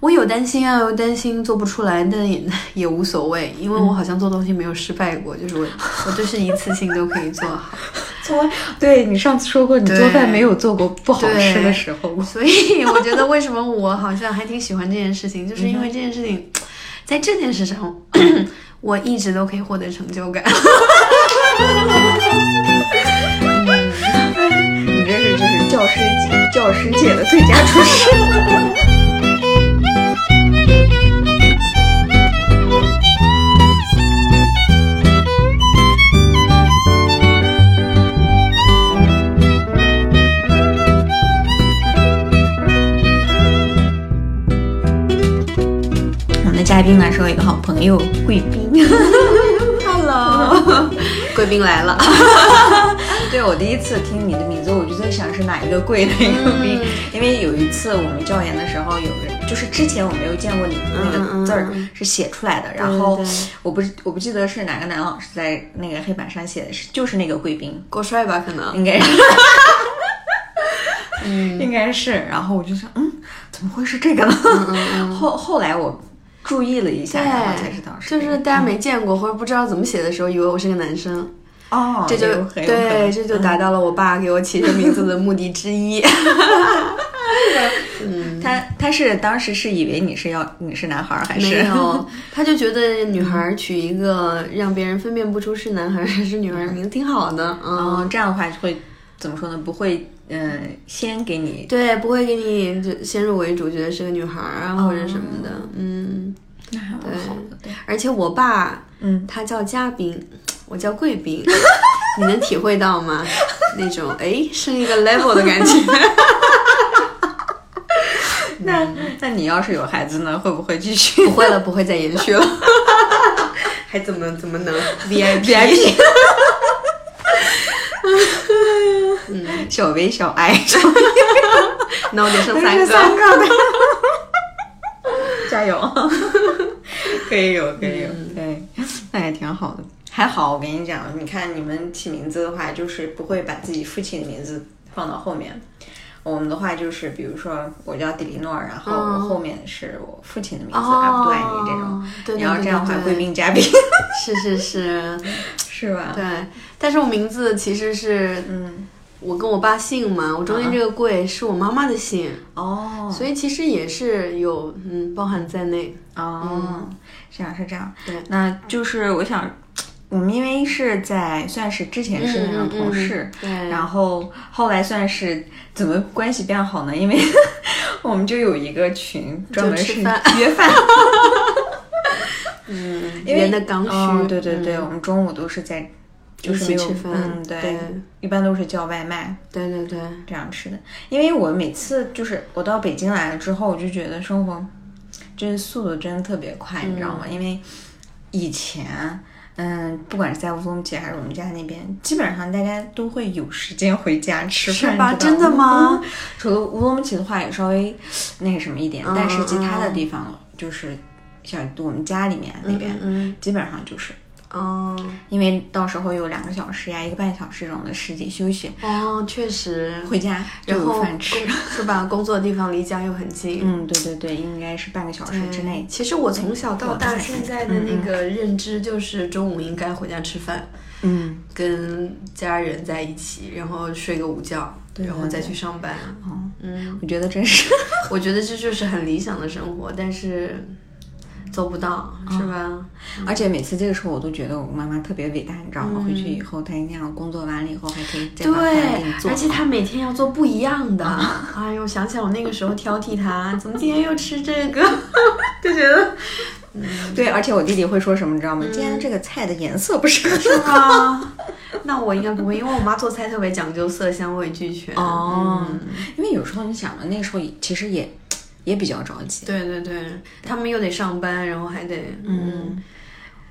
我有担心啊，有担心做不出来，但也 也无所谓，因为我好像做东西没有失败过，就是我 我就是一次性都可以做好。做对你上次说过，你做饭没有做过不好吃的时候。所以我觉得为什么我好像还挺喜欢这件事情，就是因为这件事情，在这件事上，我一直都可以获得成就感。你这是就是教师界教师界的最佳厨师。嘉宾呢是我一个好朋友贵宾。Hello，贵宾来了。对我第一次听你的名字，我就在想是哪一个贵的一个宾，因为有一次我们教研的时候，有人就是之前我没有见过你那个字儿是写出来的，然后对我不我不记得是哪个男老师在那个黑板上写的是就是那个贵宾，够帅吧？可能。应该是，应该是，然后我就想，嗯，怎么会是这个呢？后后来我注意了一下，然后才知道是就是大家没见过或者不知道怎么写的时候，以为我是个男生，哦，这就对，这就达到了我爸给我起这名字的目的之一。他他是当时是以为你是要你是男孩儿还是？没有，他就觉得女孩儿取一个让别人分辨不出是男孩儿还是女孩名字挺好的，嗯，嗯，这样的话会怎么说呢？不会，嗯、先给你对，不会给你就先入为主，觉得是个女孩儿啊或者什么的，嗯，那还蛮好的，对，而且我爸嗯，他叫嘉宾，我叫贵宾，你能体会到吗？那种哎升一个 level 的感觉。那那你要是有孩子呢，会不会继续不会了，不会再延续了。还怎么怎么能 VIP？嗯，小 V 小 I，那我得生三个。三个的，加油！可以有，可以有，对，那也挺好的。还好，我跟你讲，你看你们起名字的话，就是不会把自己父亲的名字放到后面。我们的话就是，比如说我叫迪丽诺，然后我后面是我父亲的名字，阿布杜艾尼这种。对对你要这样的话，贵宾嘉宾是是是，是吧？对。但是我名字其实是嗯，我跟我爸姓嘛，我中间这个贵是我妈妈的姓，哦。所以其实也是有嗯包含在内。哦，这样是这样。对，那就是我想，我们因为是在算是之前是那种同事，嗯对，然后后来算是怎么关系变好呢？因为 我们就有一个群专门是约饭，嗯，因为圆的刚需，哦对对对，嗯。我们中午都是在就是没有吃饭嗯对，对一般都是叫外卖对对对，这样吃的。因为我每次就是我到北京来了之后，我就觉得生活就是速度真的特别快，你知道吗？因为以前。嗯，不管是在乌鲁木齐还是我们家那边，基本上大家都会有时间回家吃饭，是吧？真的吗？除了乌鲁木齐的话，也稍微那个什么一点，嗯但是其他的地方就是像我们家里面那边，嗯基本上就是哦因为到时候有两个小时呀、一个半小时这种的时间休息，哦，确实，回家就然后有饭吃。是吧？工作的地方离家又很近。嗯，对对对，应该是半个小时之内。其实我从小到大现在的那个认知就是中午应该回家吃饭，嗯，跟家人在一起，然后睡个午觉，然后再去上班。哦，嗯，我觉得真是，我觉得这就是很理想的生活，但是做不到，是吧？而且每次这个时候我都觉得我妈妈特别伟大，你知道吗？回去以后她一定要工作完了以后还可以再把饭给你对，做而且她每天要做不一样的。哎呦，想想我那个时候挑剔她，怎么今天又吃这个，就觉得对，而且我弟弟会说什么，你知道吗？今天这个菜的颜色不是很是吗？那我应该不会，因为我妈做菜特别讲究色香味俱全。哦嗯，因为有时候你想嘛，那个时候其实也也比较着急。对对对，他们又得上班，然后还得嗯。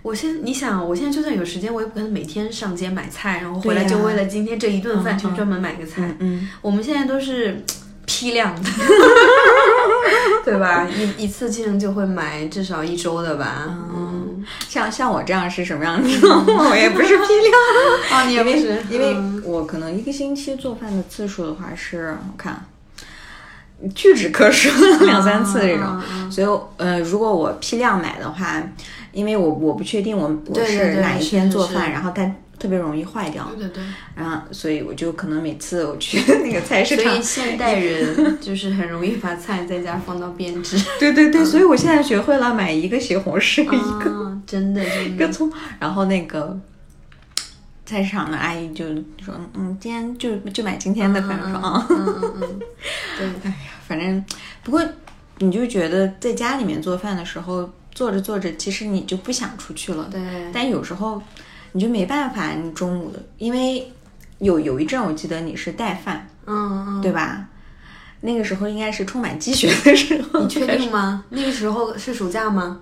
我现你想，我现在就算有时间，我也不可能每天上街买菜，然后回来就为了今天这一顿饭去专门买个菜。嗯，我们现在都是 批量的，对吧？一一次性就会买至少一周的吧。嗯，像像我这样是什么样子？我也不是 批量，哦，你也不是，因为嗯我可能一个星期做饭的次数的话是，我看屈指可数两三次这种。所以呃，如果我批量买的话，因为我我不确定我我是哪一天做饭，是然后它特别容易坏掉，对对对。然后所以我就可能每次我去 那个菜市所场以，现代人就是很容易把菜在家放到变质。对对对，所以我现在学会了买一个西红柿，一个啊，真的真的。一个葱，然后那个。菜市场的阿姨就说：“嗯，今天就就买今天的饭。”我说：“啊，嗯嗯嗯，对。哎呀，反正不过你就觉得在家里面做饭的时候，做着做着，其实你就不想出去了。对，但有时候你就没办法，你中午的，因为有有一阵我记得你是带饭，嗯嗯，对吧？那个时候应该是充满积雪的时候，你确定吗？那个时候是暑假吗？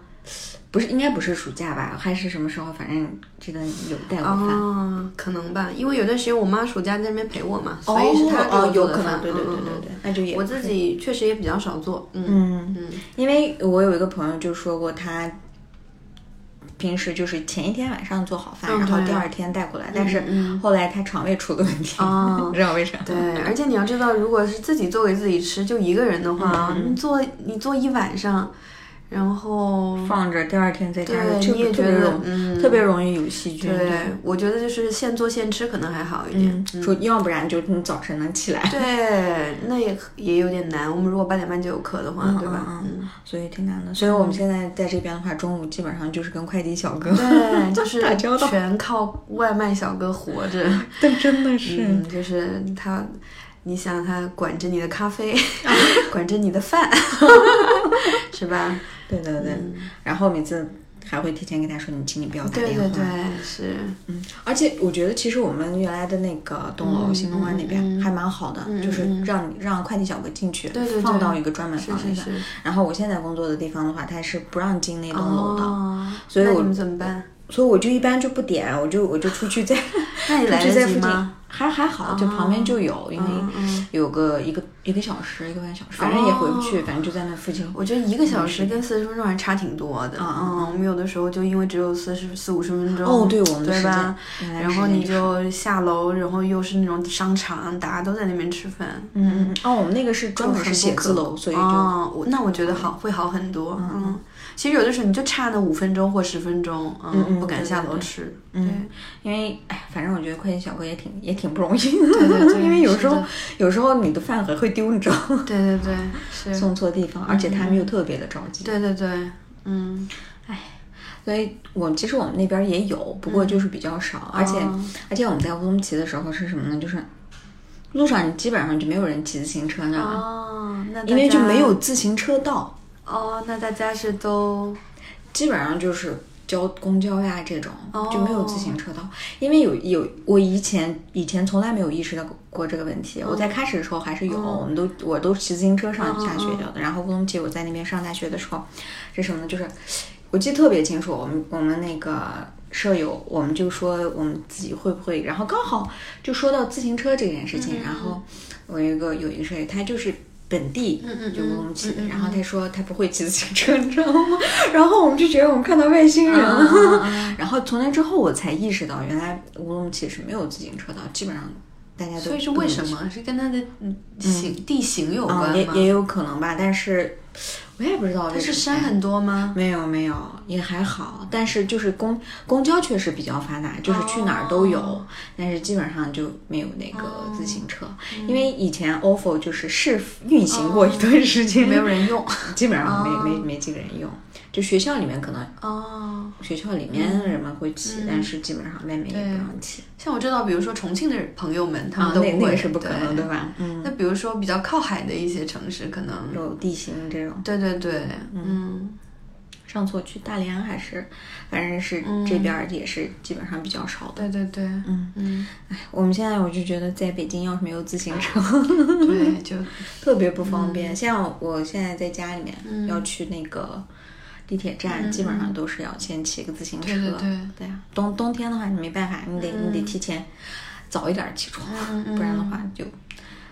不是，应该不是暑假吧？还是什么时候？反正记得有带过饭。哦，可能吧，因为有段时间我妈暑假在那边陪我嘛，所以是她给我哦，有做的饭可能，对对对对对，那就也我自己确实也比较少做，嗯嗯，嗯因为我有一个朋友就说过，他平时就是前一天晚上做好饭，嗯然后第二天带过来，但是嗯后来他肠胃出了问题，哦你知道为啥？对，而且你要知道，如果是自己做给自己吃，就一个人的话，嗯你做你做一晚上，然后放着第二天再加热，你也觉得特别容嗯，特别容易有细菌。对，我觉得就是现做现吃可能还好一点。嗯，说要不然就你早晨能起来，对，那也也有点难。我们如果八点半就有课的话，嗯对吧？嗯嗯，所以挺难的。所以我们现在在这边的话，中午基本上就是跟快递小哥，对，就 是全靠外卖小哥活着。但真的是，嗯，就是他，你想他管着你的咖啡，管着你的饭，是吧？对对对。然后每次还会提前跟他说，你请你不要打电话。对对对，是，嗯，而且我觉得其实我们原来的那个东楼、嗯新东湾那边还蛮好的，嗯就是嗯让你让快递小哥进去，对对对放到一个专门是房里的。是是。然后我现在工作的地方的话，他是不让进那栋楼的，哦，所以我们怎么办？所以我就一般就不点，我就我就出去在 那你 来在附近得及吗？，还还好，就旁边就有，因为有个一个一个小时一个半小时，反正也回不去，反正就在那附近。我觉得一个小时跟四十分钟还差挺多的。嗯嗯，我们有的时候就因为只有四十四五十分钟。哦，对，我们对吧？，然后你就下楼，然后又是那种商场，大家都在那边吃饭。嗯嗯嗯哦，我们那个是专门是写字楼，所以就哦，那我觉得好会好很多。嗯，其实有的时候你就差那五分钟或十分钟，嗯嗯不敢下楼对对对吃。嗯，因为哎，反正我觉得快递小哥也挺也挺不容易的，对对对 因为有时候有时候你的饭盒会丢，你知道吗？对对对，是。送错地方，而且他们又特别的着急。对对对，嗯，哎所以我其实我们那边也有，不过就是比较少，而且、哦而且我们在乌鲁木齐的时候是什么呢？就是路上你基本上就没有人骑自行车，你知道吗？哦，那大因为就没有自行车道，哦，那大家是都基本上就是交公交呀这种，哦就没有自行车道。因为有有我以前以前从来没有意识到过这个问题，我在开始的时候还是有，我们都我都骑自行车上下学校的。然后乌鲁木齐我在那边上大学的时候，是什么呢？就是我记得特别清楚，我们我们那个。舍友，我们就说我们自己会不会，然后刚好就说到自行车这件事情，然后我有一个有一个舍友，他就是本地，就乌鲁木齐，然后他说他不会骑自行车，你知道吗？然后我们就觉得我们看到外星人了，然后从那之后我才意识到，原来乌鲁木齐是没有自行车道，基本上大家都所以是为什么？是跟它的嗯形地形有啊、关吗？也也有可能吧，但是我也不知道为它。是山很多吗？没有没有，也还好，但是就是公公交确实比较发达，就是去哪儿都有，哦但是基本上就没有那个自行车，因为以前 ofo 就是试运行过一段时间，没有人用。基本上没、没没几个人用，就学校里面可能哦，学校里面的人们会骑，但是基本上外面也不让骑。像我知道，比如说重庆的朋友们，他啊，们都不会，是不可能，对对吧？嗯，那比如说比较靠海的一些城市，可能有地形这种。对对对，嗯，上次我去大连还是，反正是这边儿也是基本上比较少的。对对对，嗯嗯，哎，我们现在我就觉得在北京要是没有自行车，对，就 特别不方便。像我现在在家里面、嗯要去那个地铁站，基本上都是要先骑个自行车。对对对对啊，冬冬天的话你没办法，你得、你得提前早一点起床，不然的话就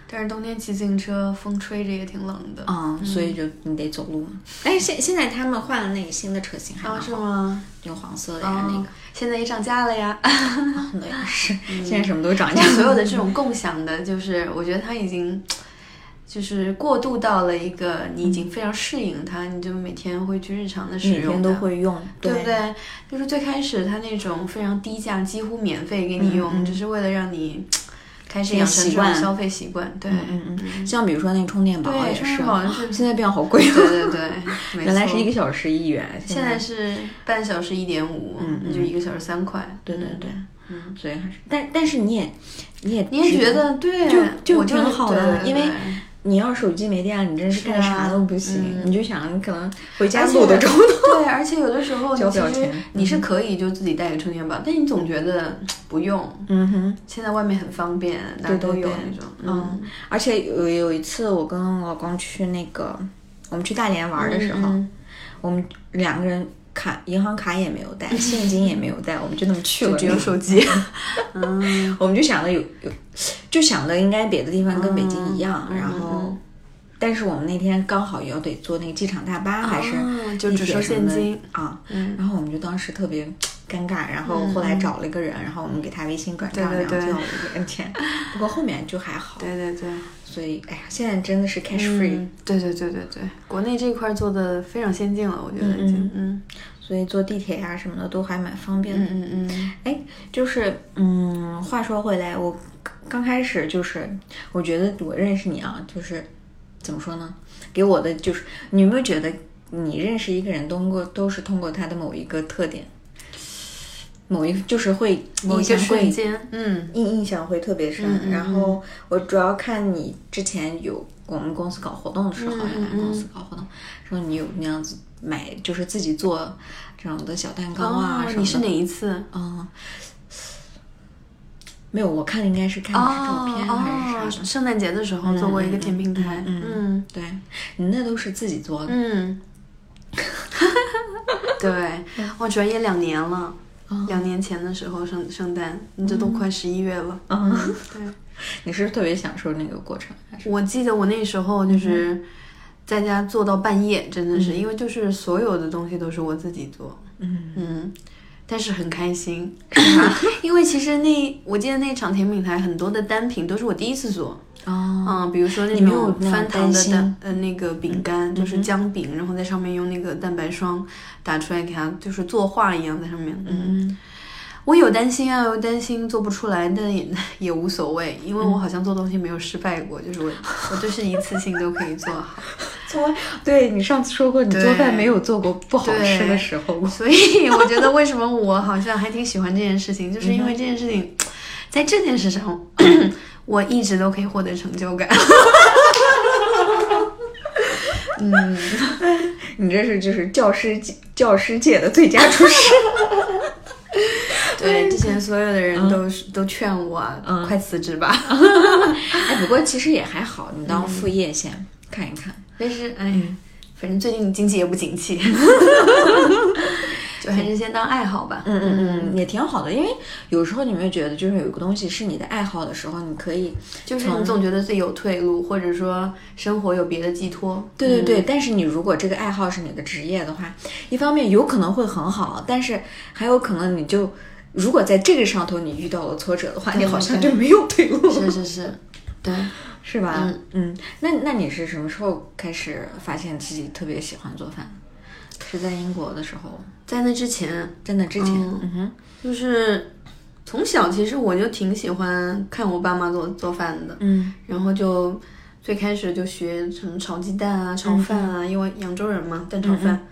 但是冬天骑自行车，风吹着也挺冷的。啊、所以就你得走路嘛。但是现现在他们换了那个新的车型，啊，好，是吗？那个黄色的呀，那哦个。现在也涨价了呀。那也是，现在什么都涨价所有的这种共享的，就是我觉得它已经就是过渡到了一个你已经非常适应它，你就每天会去日常的使用每天都会用，对不对？就是最开始它那种非常低价，几乎免费给你用，只是为了让你开始养成这种消费习惯。对，嗯嗯，像比如说那个充电宝，也是充电，宝是，现在变好贵对了，对对，对原来是一个小时一元，现在是半小时一点五，嗯那就一个小时三块。对对对，嗯，所以还是，但但是你也你也你也觉得对，就就挺好的因为对你要手机没电了，你真是干啥都不行，你就想你可能回家而且录的中 对，而且有的时候你其实你是可以就自己带个充电宝，但你总觉得不用。嗯哼，现在外面很方便，大家都有对对对那种。嗯，而且有有一次我跟我老公去那个我们去大连玩的时候，嗯我们两个人卡银行卡也没有带，现金也没有带，我们就那么去了，就只有手机。嗯，我们就想着有有，就想着应该别的地方跟北京一样，嗯然后，但是我们那天刚好也要得坐那个机场大巴，还是哦就地只收现金。啊，嗯。然后我们就当时特别尴尬，然后后来找了一个人，然后我们给他微信转账，然后要了一点钱，不过后面就还好，对对对所以哎呀，现在真的是 cash free，、嗯对对对对对，国内这一块做的非常先进了，我觉得已经。嗯所以坐地铁呀、什么的都还蛮方便的。嗯嗯嗯，哎，就是嗯，话说回来，我刚刚开始就是，我觉得我认识你啊，就是怎么说呢？给我的就是，你有没有觉得你认识一个人通过都是通过他的某一个特点，某一就是会某一个印象会瞬间，嗯印印象会特别深。然后我主要看你之前有我们公司搞活动的时候，嗯嗯原来公司搞活动，说你有那样子买，就是自己做这种的小蛋糕啊什么你是哪一次？嗯，没有，我看应该是看的是照片还是啥。圣诞节的时候做过一个甜品台，嗯嗯对你那都是自己做的。嗯，对，我转业两年了。两年前的时候圣圣诞，你这都快十一月了。嗯，对，你是不是特别享受那个过程？还是？我记得我那时候就是在家做到半夜，真的是、因为就是所有的东西都是我自己做，嗯。嗯，但是很开心，因为其实那我记得那场甜品台很多的单品都是我第一次做，哦，嗯，比如说那种翻糖的蛋呃那个饼干，就是姜饼，然后在上面用那个蛋白霜打出来，给它就是作画一样在上面，嗯。我有担心啊，有担心做不出来，但也 也无所谓，因为我好像做东西没有失败过，就是我我都是一次性都可以做好，做对你上次说过，你做饭没有做过不好吃的时候。所以我觉得为什么我好像还挺喜欢这件事情，就是因为这件事情，在这件事上，我一直都可以获得成就感。嗯，你这是就是教师教师界的最佳厨师。对，之前所有的人都是、都劝我、嗯快辞职吧。哎，不过其实也还好，你当副业先看一看。但是哎，反正最近经济也不景气，就还是先当爱好吧。嗯嗯嗯，也挺好的，因为有时候你会觉得，就是有一个东西是你的爱好的时候，你可以，就是你总觉得自己有退路，或者说生活有别的寄托。对对对。但是你如果这个爱好是你的职业的话，一方面有可能会很好，但是还有可能你就如果在这个上头你遇到了挫折的话，你好像就没有退路，是是是，对。是吧？嗯嗯，那那你是什么时候开始发现自己特别喜欢做饭？是在英国的时候，在那之前，在那之前，嗯哼，就是从小其实我就挺喜欢看我爸妈做做饭的，嗯，然后就最开始就学什么炒鸡蛋啊、炒饭啊，因为扬州人嘛，蛋炒饭。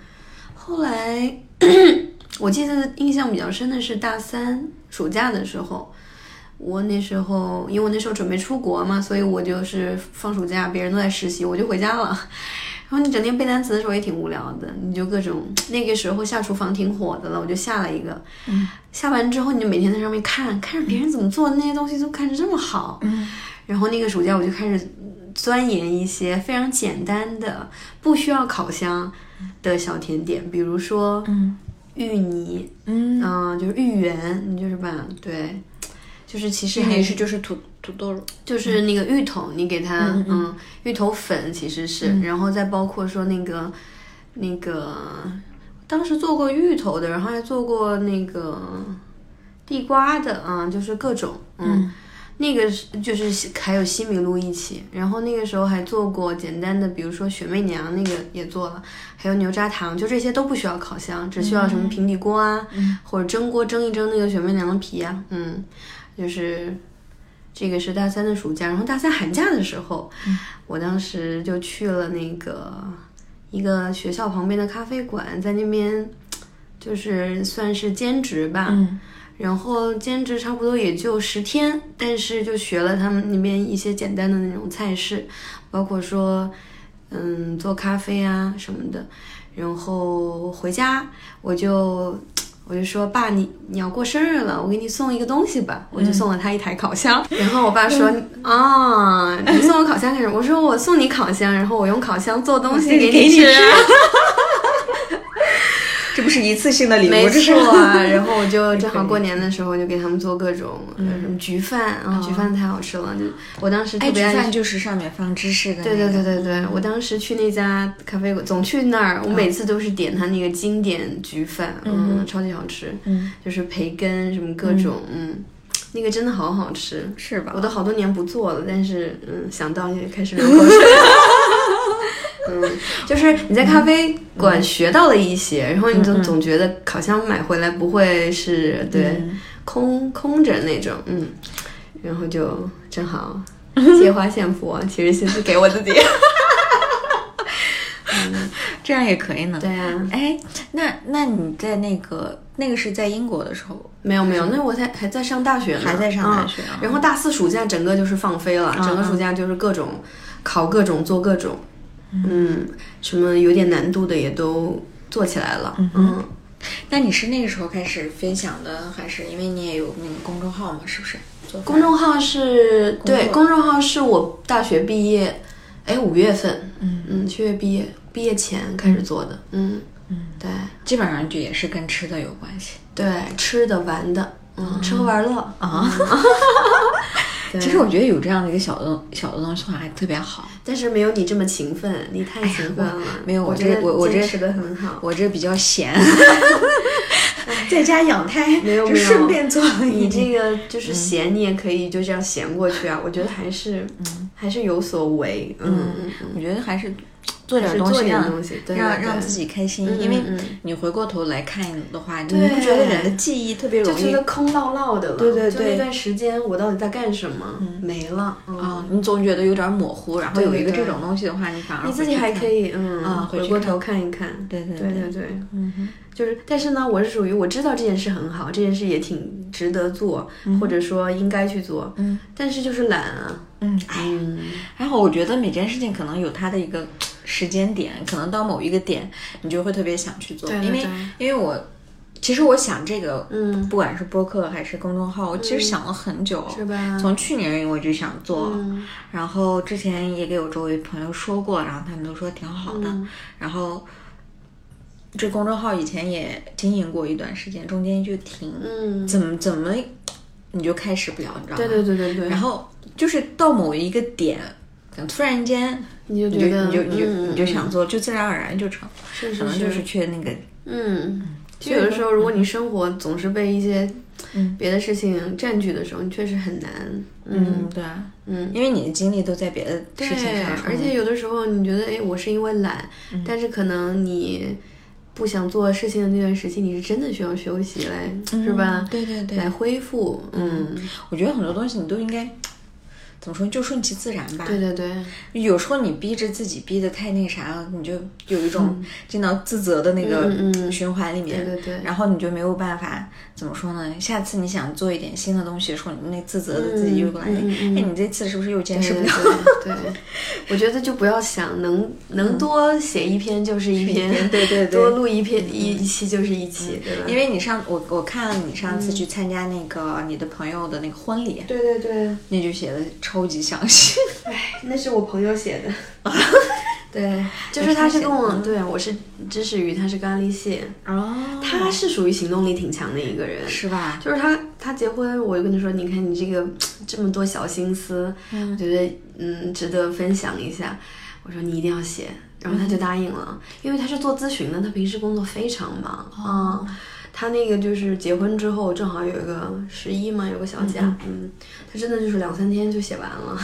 后来 我记得印象比较深的是大三暑假的时候。我那时候，因为我那时候准备出国嘛，所以我就是放暑假，别人都在实习，我就回家了。然后你整天背单词的时候也挺无聊的，你就各种 那个时候下厨房挺火的了，我就下了一个。嗯，下完之后你就每天在上面看，看着别人怎么做的那些东西，都看着这么好。嗯，然后那个暑假我就开始钻研一些非常简单的、不需要烤箱的小甜点，比如说嗯芋泥，嗯，嗯，就是芋圆，你就是把对。就是其实还还是就是土土豆，就是那个芋头，你给它嗯嗯芋头粉其实是，然后再包括说那个那个，当时做过芋头的，然后还做过那个地瓜的啊、就是各种嗯。那个是就是还有西米露一起，然后那个时候还做过简单的，比如说雪媚娘那个也做了，还有牛轧糖，就这些都不需要烤箱，只需要什么平底锅啊，或者蒸锅蒸一蒸那个雪媚娘的皮啊，嗯，就是这个是大三的暑假，然后大三寒假的时候，我当时就去了那个一个学校旁边的咖啡馆，在那边就是算是兼职吧，嗯然后兼职差不多也就十天，但是就学了他们那边一些简单的那种菜式，包括说，嗯，做咖啡啊什么的。然后回家我就我就说爸，你你要过生日了，我给你送一个东西吧，我就送了他一台烤箱。然后我爸说啊，你送我烤箱干什么？我说我送你烤箱，然后我用烤箱做东西给给你你吃。这不是一次性的礼物，没错啊，然后我就 正好过年的时候就给他们做各种呃什么焗饭啊，焗饭太好吃了，就我当时特哎，别爱焗饭就是上面放芝士的、那个。对对对对对，我当时去那家咖啡馆，总去那儿，我每次都是点他那个经典焗饭，嗯，超级好吃，嗯，就是培根什么各种，嗯，那个真的好好吃，是吧？我？都好多年不做了，但是嗯，想到就开始 流口水。嗯，就是你在咖啡馆学到了一些，然后你就总觉得烤箱买回来不会是对空空着那种，嗯，然后就正好 借花献佛，其实是给我自己。嗯 这样也可以呢。对啊，哎，那那你在那个那个是在英国的时候，没有没有，那我在还在上大学呢，还在上大学啊。嗯然后大四暑假整个就是放飞了，整个暑假就是各种考各种做各种，嗯，什么有点难度的也都做起来了，嗯那你是那个时候开始分享的，还是因为你也有那个公众号嘛？是不是？公众号是对，公众号是我大学毕业，哎，五月份，嗯。嗯，七月毕业，毕业前开始做的，嗯。嗯，对。基本上就也是跟吃的有关系。对，吃的玩的，嗯，吃喝玩乐。啊。对。其实我觉得有这样的一个小的东小的东西的话，还特别好。但是没有你这么勤奋，你太勤奋了，没有我这我我这坚持的很好。我这比较闲，在家养胎，就没有没有。顺便做了你这个就是闲，你也可以就这样闲过去啊。我觉得还是，还是有所为，嗯，我觉得还是做点东西让让让自己开心，嗯因为你回过头来看的话，你对不觉得人的记忆特别容易就觉得空落落的了。对对对就那段时间我到底在干什么？没了。嗯啊？你总觉得有点模糊，然后有一个这种东西的话，你反而你自己还可以，嗯啊回过头看一看。对对对对对，嗯，就是，但是呢，我是属于我知道这件事很好，这件事也挺值得做，或者说应该去做，嗯，但是就是懒啊，嗯，哎，嗯，然后我觉得每件事情可能有它的一个时间点，可能到某一个点，你就会特别想去做，因为对。对对因为我其实我想这个，嗯，不管是播客还是公众号，我其实想了很久，是吧？从去年我就想做，嗯。然后之前也给我周围朋友说过，然后他们都说挺好的。嗯。然后这公众号以前也经营过一段时间，中间就停，嗯，怎么怎么你就开始不了，你知道吗？对对对对对，然后就是到某一个点，突然间你就你就觉得你就你就嗯你就想做，就自然而然就成，是是可能就是缺那个嗯，就有的时候，如果你生活总是被一些嗯别的事情占据的时候，你确实很难。嗯对啊，嗯，因为你的精力都在别的事情上，，而且有的时候你觉得，哎，我是因为懒，嗯但是可能你不想做事情的那段时期，你是真的需要休息来，是吧？嗯对对对，来恢复。嗯，我觉得很多东西你都应该怎么说，就顺其自然吧。对对对，有时候你逼着自己逼得太那啥了，你就有一种进到自责的那个循环里面，对对对。然后你就没有办法怎么说呢？下次你想做一点新的东西的时候，你那自责的自己又过来，哎，你这次是不是又坚持不了？对？对，我觉得就不要想能能多写一篇就是一篇，对对 对多录一篇一一期就是一期，对吧？因为你上我我看了你上次去参加那个你的朋友的那个婚礼，对对对，那就写的超级详细。哎，那是我朋友写的。对，就是他是跟我，对我是知识鱼，他是咖喱蟹，哦，他是属于行动力挺强的一个人。是吧？就是他，他结婚，我就跟他说，你看你这个 这么多小心思，我觉得嗯值得分享一下。我说你一定要写，然后他就答应了，因为他是做咨询的，他平时工作非常忙啊、他那个就是结婚之后正好有一个十一嘛，有个小假，嗯，他真的就是两三天就写完了，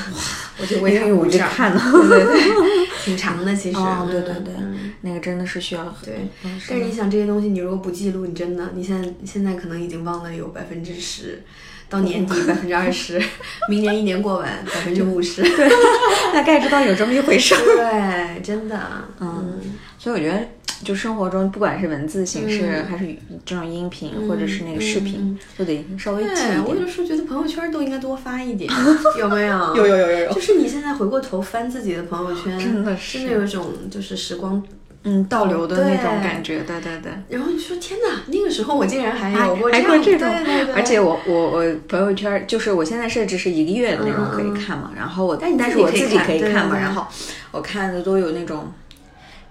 我就我鼓掌就看了。对对对，挺长的其实，哦，对对对嗯，那个真的是需要很。对，嗯但是你想这些东西，你如果不记录，你真的，你现在现在可能已经忘了有百分之十，到年底百分之二十，明年一年过完百分之五十，对 大概知道有这么一回事儿。对，真的，嗯。所以我觉得，就生活中，不管是文字形式，嗯还是这种音频，或者是那个视频，都得稍微记对，我一点。有时候觉得朋友圈都应该多发一点，有没有？有有有有有就是你现在回过头翻自己的朋友圈，真的是真的有一种就是时光，嗯，倒流的那种感觉，对对对。然后你说天哪，那个时候我竟然还还有过这样，还过这种，对对对，而且我我我朋友圈就是我现在设置是一个月的那种嗯可以看嘛，然后我但但是我自己可以看嘛，然后我看的都有那种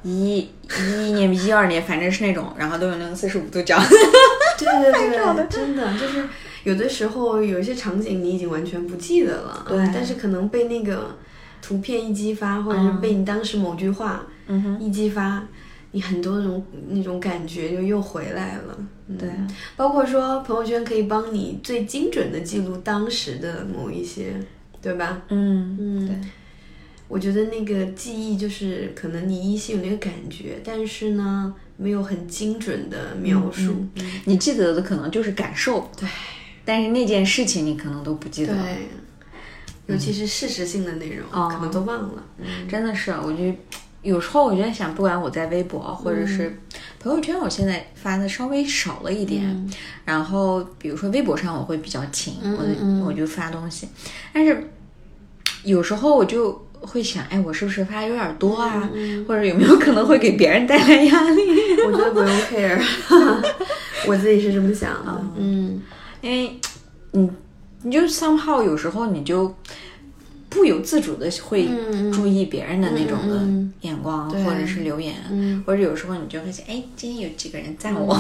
一一一年一二年，反正是那种，然后都有那个四十五度角。对对对，真的就是有的时候有一些场景你已经完全不记得了，对。但是可能被那个图片一激发，或者是被你当时某句话一激发，你很多种那种感觉就又回来了。嗯对，包括说朋友圈可以帮你最精准的记录当时的某一些，对吧？嗯嗯。对，我觉得那个记忆就是可能你依稀有那个感觉，但是呢，没有很精准的描述。你记得的可能就是感受，对但是那件事情你可能都不记得。对，尤其是事实性的内容，哦可能都忘了。真的是，我就有时候我就在想，不管我在微博或者是朋友圈，我现在发的稍微少了一点。然后比如说微博上我会比较勤，我我就发东西，但是有时候我就会想，哎，我是不是发有点多啊？或者有没有可能会给别人带来压力？我觉得不用 care，我自己是这么想的。嗯，因为你你就 somehow 有时候你就不由自主的会注意别人的那种的眼光，或者是留言，或者有时候你就会想，哎，今天有几个人赞我，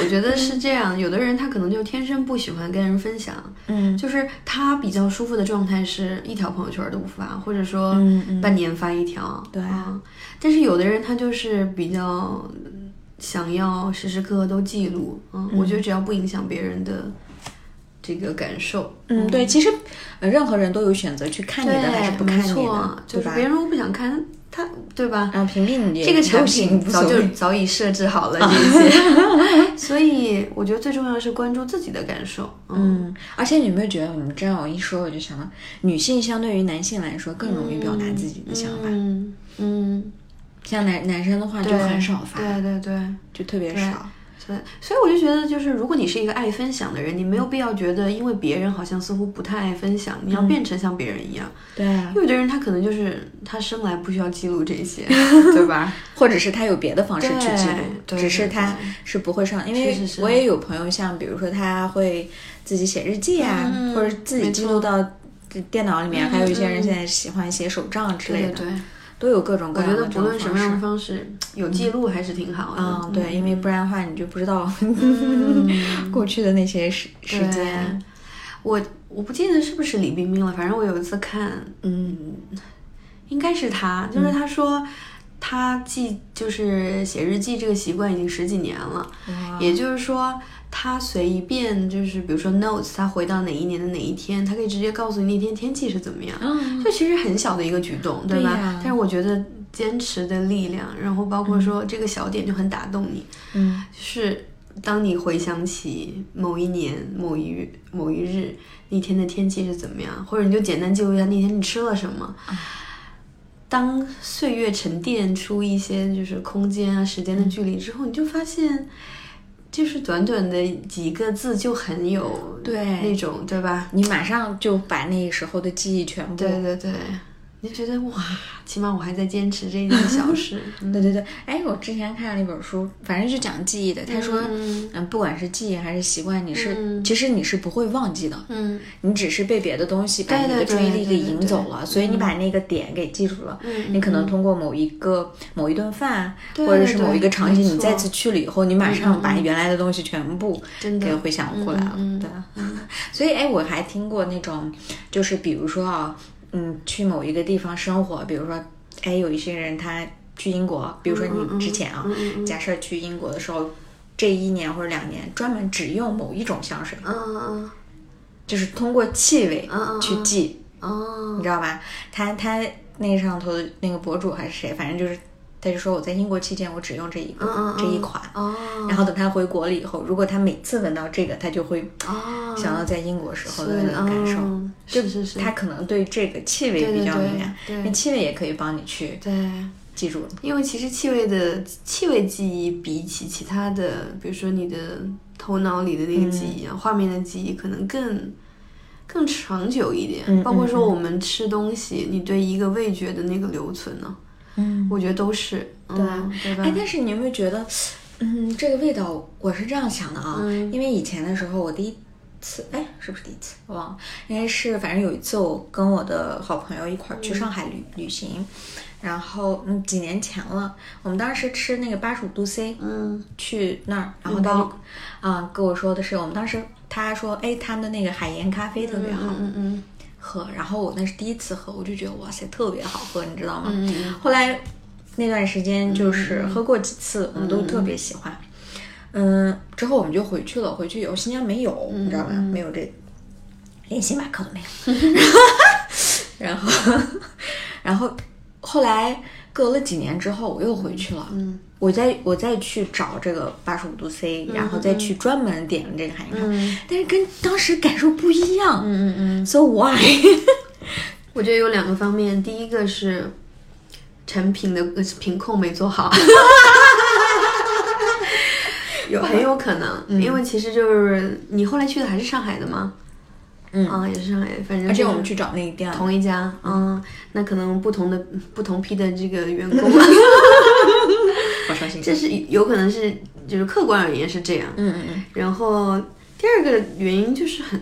我觉得是这样。有的人他可能就天生不喜欢跟人分享，嗯就是他比较舒服的状态是一条朋友圈都不发，或者说半年发一条。对啊，但是有的人他就是比较想要时时刻刻都记录。嗯，我觉得只要不影响别人的这个感受，嗯，对，其实呃任何人都有选择去看你的还是不看你的，对吧就是别？人如果不想看他，对吧？啊，屏蔽你这个产品早就早已设置好了这 些，所以我觉得最重要的是关注自己的感受。嗯，嗯，而且你有没有觉得，我们这样我一说，我就想到，女性相对于男性来说更容易表达自己的想法，嗯嗯，像男男生的话就很少发，对对对。就特别少。对，所以我就觉得，就是如果你是一个爱分享的人，你没有必要觉得，因为别人好像似乎不太爱分享，你要变成像别人一样。对啊，有的人他可能就是他生来不需要记录这些，对吧？或者是他有别的方式去记录，只是他是不会上。因为我也有朋友，像比如说他会自己写日记啊，嗯或者自己记录到电脑里面，还有一些人现在喜欢写手账之类的，对对对，都有各种各我觉得样的这种不论什么样的方式。方式，有记录还是挺好的。嗯，对，因为不然的话，你就不知道嗯 过去的那些时时间。我我不记得是不是李冰冰了，反正我有一次看，嗯应该是他，就是他说他记就是写日记这个习惯已经十几年了，也就是说他随一便就是比如说 notes，他回到哪一年的哪一天，他可以直接告诉你那天天气是怎么样，嗯就其实很小的一个举动，对吧？但是我觉得坚持的力量，然后包括说这个小点就很打动你，嗯。就是当你回想起某一年某一日某一日那天的天气是怎么样，或者你就简单记录一下那天你吃了什么。当岁月沉淀出一些就是空间啊、时间的距离之后，你就发现，就是短短的几个字就很有对那种对吧？你马上就把那时候的记忆全部对对对，你就觉得哇，起码我还在坚持这一件小事。对对对，哎，我之前看了一本书，反正就讲记忆的。他说，嗯嗯，不管是记忆还是习惯，你是、嗯其实你是不会忘记的，嗯你只是被别的东西把你的注意力给引走了，所以你把那个点给记住了。嗯你可能通过某一个某一顿饭，对或者是某一个场景，你再次去了以后，你马上把原来的东西全部真的给回想过来了。对，所以哎，我还听过那种，就是比如说啊，嗯，去某一个地方生活，比如说，哎，有一些人他去英国，比如说你之前啊，假设去英国的时候。这一年或者两年专门只用某一种香水，嗯嗯就是通过气味嗯嗯去记，嗯哦你知道吧？他他那个上头的那个博主还是谁，反正就是他就说我在英国期间我只用这一个、这一款，哦，然后等他回国了以后，如果他每次闻到这个，他就会哦想到在英国时候的那种感受。嗯是是是，他可能对这个气味比较敏感，那气味也可以帮你去对。记住。因为其实气味的气味记忆比起其他的，比如说你的头脑里的那个记忆啊，画面的记忆可能更更长久一点。嗯包括说我们吃东西，你对一个味觉的那个留存呢、嗯，我觉得都是，对、嗯、对吧？哎，但是你有没有觉得，嗯，这个味道我是这样想的啊，嗯因为以前的时候我第一次，哎，是不是第一次？我忘了，应该是，反正有一次我跟我的好朋友一块儿去上海旅、旅行，然后嗯几年前了，我们当时吃那个八十五度 C，嗯去那儿，然后他就啊、跟我说的是，我们当时他说，哎，他们的那个海盐咖啡特别好。嗯嗯喝，然后我那是第一次喝，我就觉得哇塞，特别好喝，你知道吗？后来那段时间就是喝过几次，我们都特别喜欢。嗯，之后我们就回去了，回去以后新疆没有，你知道吧？没有这，连星巴克都没有。然后，然后后来隔了几年之后，我又回去了。嗯我再我再去找这个八十五度 C，、然后再去专门点这个海盐但是跟当时感受不一样。嗯嗯嗯，So why？我觉得有两个方面，第一个是产品的呃品控没做好。有很有可能，因为其实就是你后来去的还是上海的吗？嗯。啊，也是上海，反正而且我们去找那一家，同一家，嗯，那可能不同的不同批的这个员工啊，好伤心。这是有可能是就是客观而言是这样，嗯嗯嗯，然后第二个原因就是很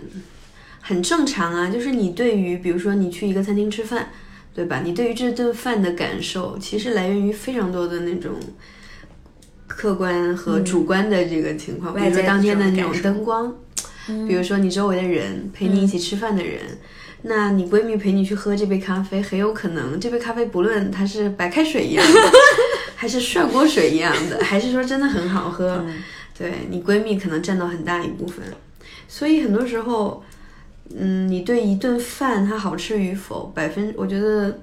很正常啊，就是你对于比如说你去一个餐厅吃饭，对吧？你对于这顿饭的感受，其实来源于非常多的那种客观和主观的这个情况，比如说当天的那种灯光，比如说你周围的人陪你一起吃饭的人。那你闺蜜陪你去喝这杯咖啡，很有可能这杯咖啡不论它是白开水一样的，还是涮锅水一样的，还是说真的很好喝，对你闺蜜可能占到很大一部分，所以很多时候，嗯，你对一顿饭它好吃与否，百分我觉得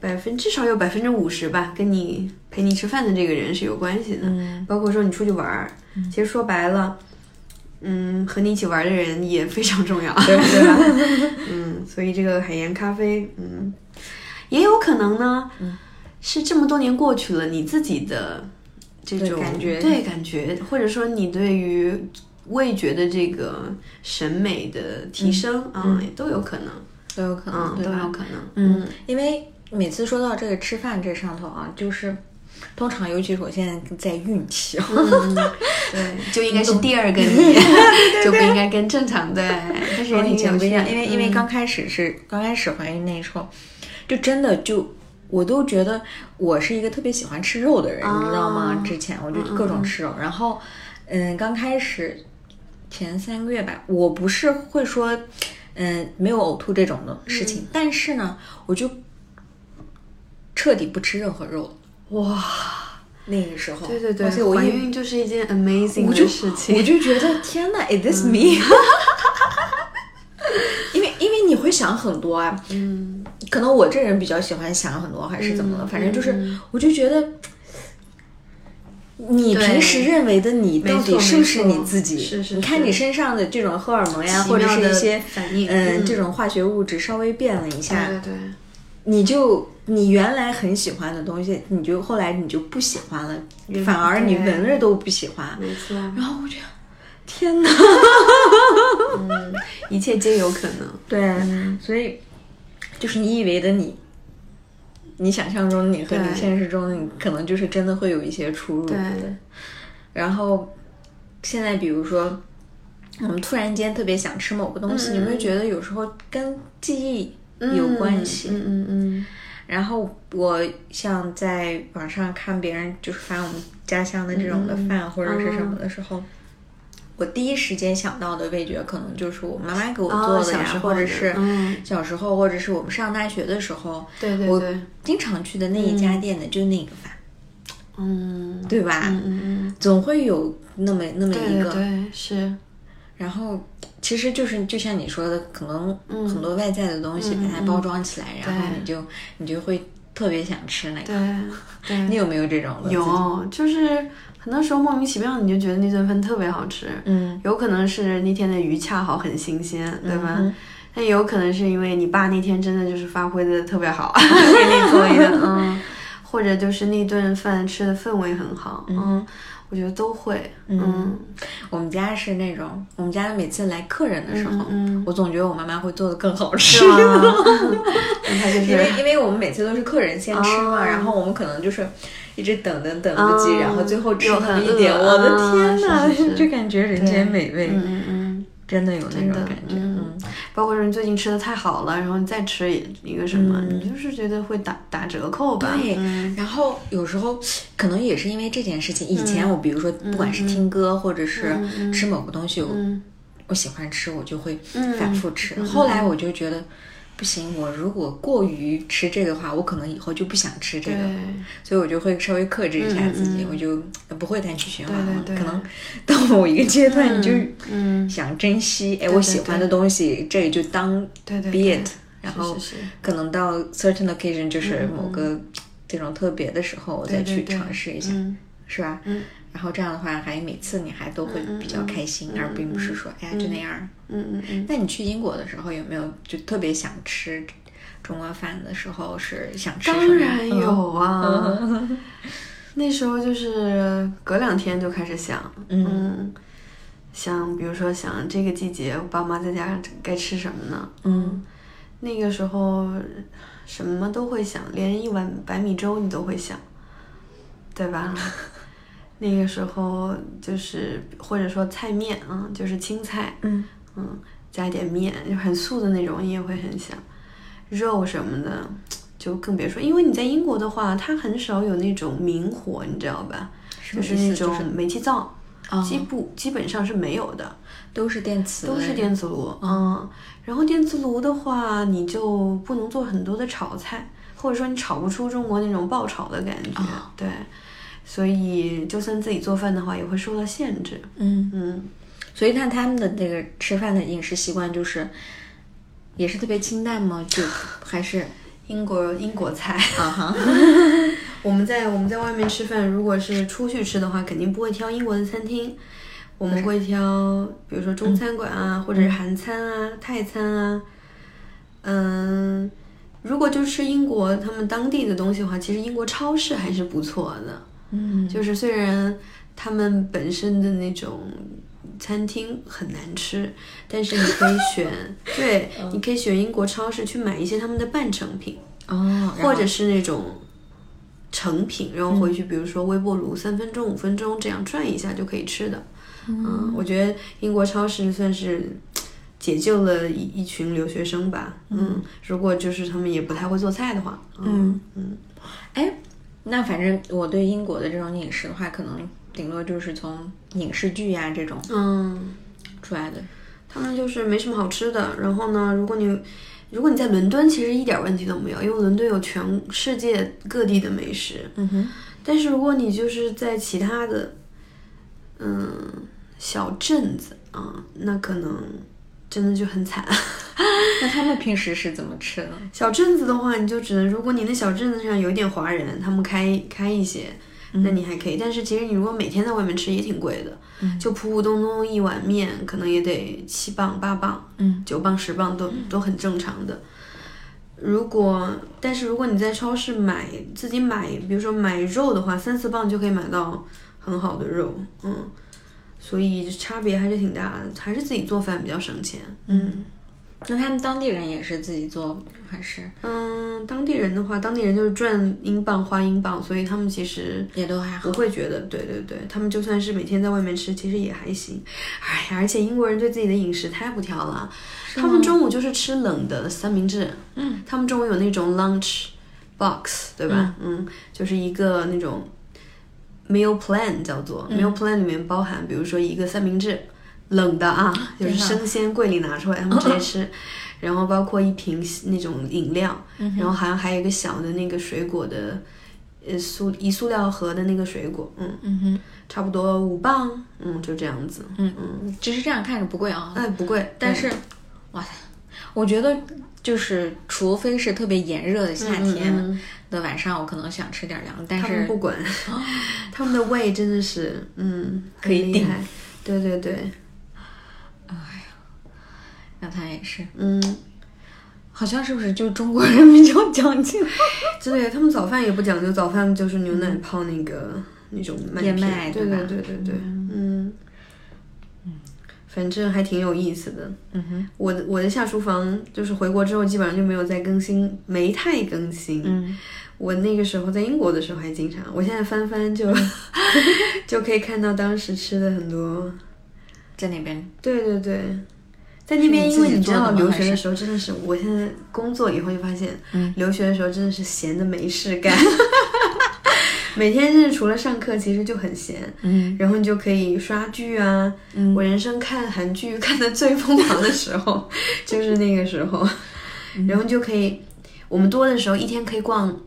百分至少有百分之五十吧，跟你陪你吃饭的这个人是有关系的。嗯。包括说你出去玩儿，其实说白了，嗯，和你一起玩的人也非常重要，对对。吧？嗯，所以这个海盐咖啡，嗯，也有可能呢，是这么多年过去了，你自己的这种感觉。对感觉，或者说你对于味觉的这个审美的提升啊、也都有可能，都有可能，嗯，都有可能，嗯，因为每次说到这个吃饭这上头啊，就是通常，尤其是我现在在孕期，嗯，对，就应该是第二个你，就不应该跟正常的，但是也挺以前不一样，因为因为嗯刚开始是刚开始怀孕那时候，就真的就。我都觉得我是一个特别喜欢吃肉的人，你知道吗？哦之前我就各种吃肉，然后，嗯，刚开始前三个月吧，我不是会说，嗯，没有呕吐这种的事情，但是呢，我就彻底不吃任何肉了。哇，那个时候，对对对，而且我怀孕就是一件 amazing 的事情，我就觉得天呐 i s this me？因为因为你会想很多啊，嗯，可能我这人比较喜欢想很多，还是怎么了，嗯反正就是嗯我就觉得。你平时认为的你到底是不是你自己？是是你看你身上的这种荷尔蒙呀，或者是一些反应嗯，嗯这种化学物质稍微变了一下，对对对。你就你原来很喜欢的东西，你就后来你就不喜欢了，反而你闻着都不喜欢。没错，然后我觉得，天哪！嗯，一切皆有可能。对，啊所以就是你以为的你，你想象中你和你现实中你可能就是真的会有一些出入。对，然后现在比如说，我们突然间特别想吃某个东西，嗯你会觉得有时候跟记忆有关系。嗯嗯嗯然后我像在网上看别人就是发我们家乡的这种的饭、或者是什么的时候，我第一时间想到的味觉可能就是我妈妈给我嗯，做的呀，或者是嗯，小时候，或者是我们上大学的时候，我对对对，经常去的那一家店的就那个饭。嗯，对吧？嗯嗯嗯，总会有那么那么一个，对对，是，然后其实就是就像你说的，可能嗯很多外在的东西把它包装起来，然后你就你就会特别想吃那个。对 对。你有没有这种有，就是很多时候莫名其妙你就觉得那顿饭特别好吃，嗯，有可能是那天的鱼恰好很新鲜，对吧？嗯但也有可能是因为你爸那天真的就是发挥的特别好，给你做一个，嗯，或者就是那顿饭吃的氛围很好，嗯，我觉得都会，嗯我们家是那种，我们家每次来客人的时候，嗯，我总觉得我妈妈会做的更好吃 因为因为我们每次都是客人先吃嘛，哦。然后我们可能就是一直等等等不及，嗯然后最后吃那么一点，我的啊天呐，就感觉人间美味，嗯嗯嗯，真的有那种感觉。嗯嗯，包括说你最近吃的太好了，然后你再吃一个什么，嗯你就是觉得会打打折扣吧？对嗯然后有时候可能也是因为这件事情，以前我比如说不管是听歌或者是吃某个东西，我嗯我喜欢吃，我就会嗯反复吃。后来我就觉得。不行，我如果过于吃这个的话，我可能以后就不想吃这个，对。所以我就会稍微克制一下自己，我就不会再去循环了。可能到某一个阶段，你就嗯，想珍惜，哎，我喜欢的东西，这里就当对对 be it，然后可能到 certain occasion 就是某个这种特别的时候，我再去尝试一下，嗯。是吧？嗯。然后这样的话，还每次你还都会比较开心，而并不是说，哎呀就那样。嗯嗯嗯，那你去英国的时候有没有就特别想吃中国饭的时候是想吃？当然有嗯啊。那时候就是隔两天就开始想，嗯，想比如说想这个季节我爸妈在家该吃什么呢？嗯那个时候什么都会想，连一碗白米粥你都会想，对吧？那个时候就是或者说菜面啊，就是青菜，嗯嗯，加一点面，就很素的那种，你也会很想。肉什么的就更别说，因为你在英国的话，它很少有那种明火，你知道吧？么就是那种煤气灶，哦基不基本上是没有的。都是电磁的，都是电磁炉，嗯，然后电磁炉的话，你就不能做很多的炒菜，或者说你炒不出中国那种爆炒的感觉，对，所以就算自己做饭的话，也会受到限制，嗯。嗯，所以看他们的那个吃饭的饮食习惯，就是也是特别清淡吗？就还是英国英国菜，啊哈，我们在我们在外面吃饭，如果是出去吃的话，肯定不会挑英国的餐厅，我们会挑，比如说中餐馆啊，或者是韩餐啊、泰餐啊，嗯，如果就吃英国他们当地的东西的话，其实英国超市还是不错的，嗯，就是虽然他们本身的那种餐厅很难吃，但是你可以选，对，你可以选英国超市去买一些他们的半成品。哦，或者是那种成品，然后回去，比如说微波炉三分钟、五分钟这样转一下就可以吃的。嗯，我觉得英国超市算是解救了一一群留学生吧。嗯，如果就是他们也不太会做菜的话，嗯嗯，哎，那反正我对英国的这种饮食的话，可能顶多就是从影视剧呀、这种嗯，出来的。他们就是没什么好吃的。然后呢，如果你如果你在伦敦，其实一点问题都没有，因为伦敦有全世界各地的美食。嗯哼，但是如果你就是在其他的，嗯，小镇子啊，那可能真的就很惨。那他们平时是怎么吃的？小镇子的话，你就只能，如果你那小镇子上有一点华人，他们开开一些，那你还可以。但是其实你如果每天在外面吃也挺贵的，就普普通通一碗面可能也得七磅八磅，嗯，九磅十磅都都很正常的。如果，但是如果你在超市买自己买，比如说买肉的话，三四磅就可以买到很好的肉，嗯，所以差别还是挺大的，还是自己做饭比较省钱，嗯。那他们当地人也是自己做还是嗯，当地人的话，当地人就是赚英镑花英镑，所以他们其实也都还好不？会觉得，对对对，他们就算是每天在外面吃，其实也还行。哎呀，而且英国人对自己的饮食太不挑了，他们中午就是吃冷的三明治，嗯，他们中午有那种 lunch box，对吧？嗯就是一个那种 meal plan 叫做、meal plan 里面包含，比如说一个三明治，冷的啊，就是生鲜柜里拿出来，他们直接吃。然后包括一瓶那种饮料，然后好像还有一个小的那个水果的呃塑一塑料盒的那个水果，嗯，嗯哼，差不多五磅，嗯，就这样子，嗯嗯，其实这样看着不贵啊，哎，不贵，但是，哇塞，我觉得就是除非是特别炎热的夏天嗯的晚上，我可能想吃点凉，但他们是不管，他们的胃真的是，嗯，可以定很厉害，对对对，那他也是，嗯，好像是不是就中国人比较讲究？对，他们早饭也不讲究，早饭就是牛奶泡那个、那种麦麦对吧？对对对嗯，反正还挺有意思的。嗯哼，我的我的下厨房就是回国之后基本上就没有再更新，没太更新。嗯，我那个时候在英国的时候还经常，我现在翻翻就 就可以看到当时吃的很多。在那边。对对对，在那边，因为你知道留学的时候真的是，我现在工作以后就发现，嗯留学的时候真的是闲的没事干，每天真是除了上课，其实就很闲。嗯然后你就可以刷剧啊，嗯我人生看韩剧 看的最疯狂的时候就是那个时候，嗯然后你就可以，我们多的时候一天可以逛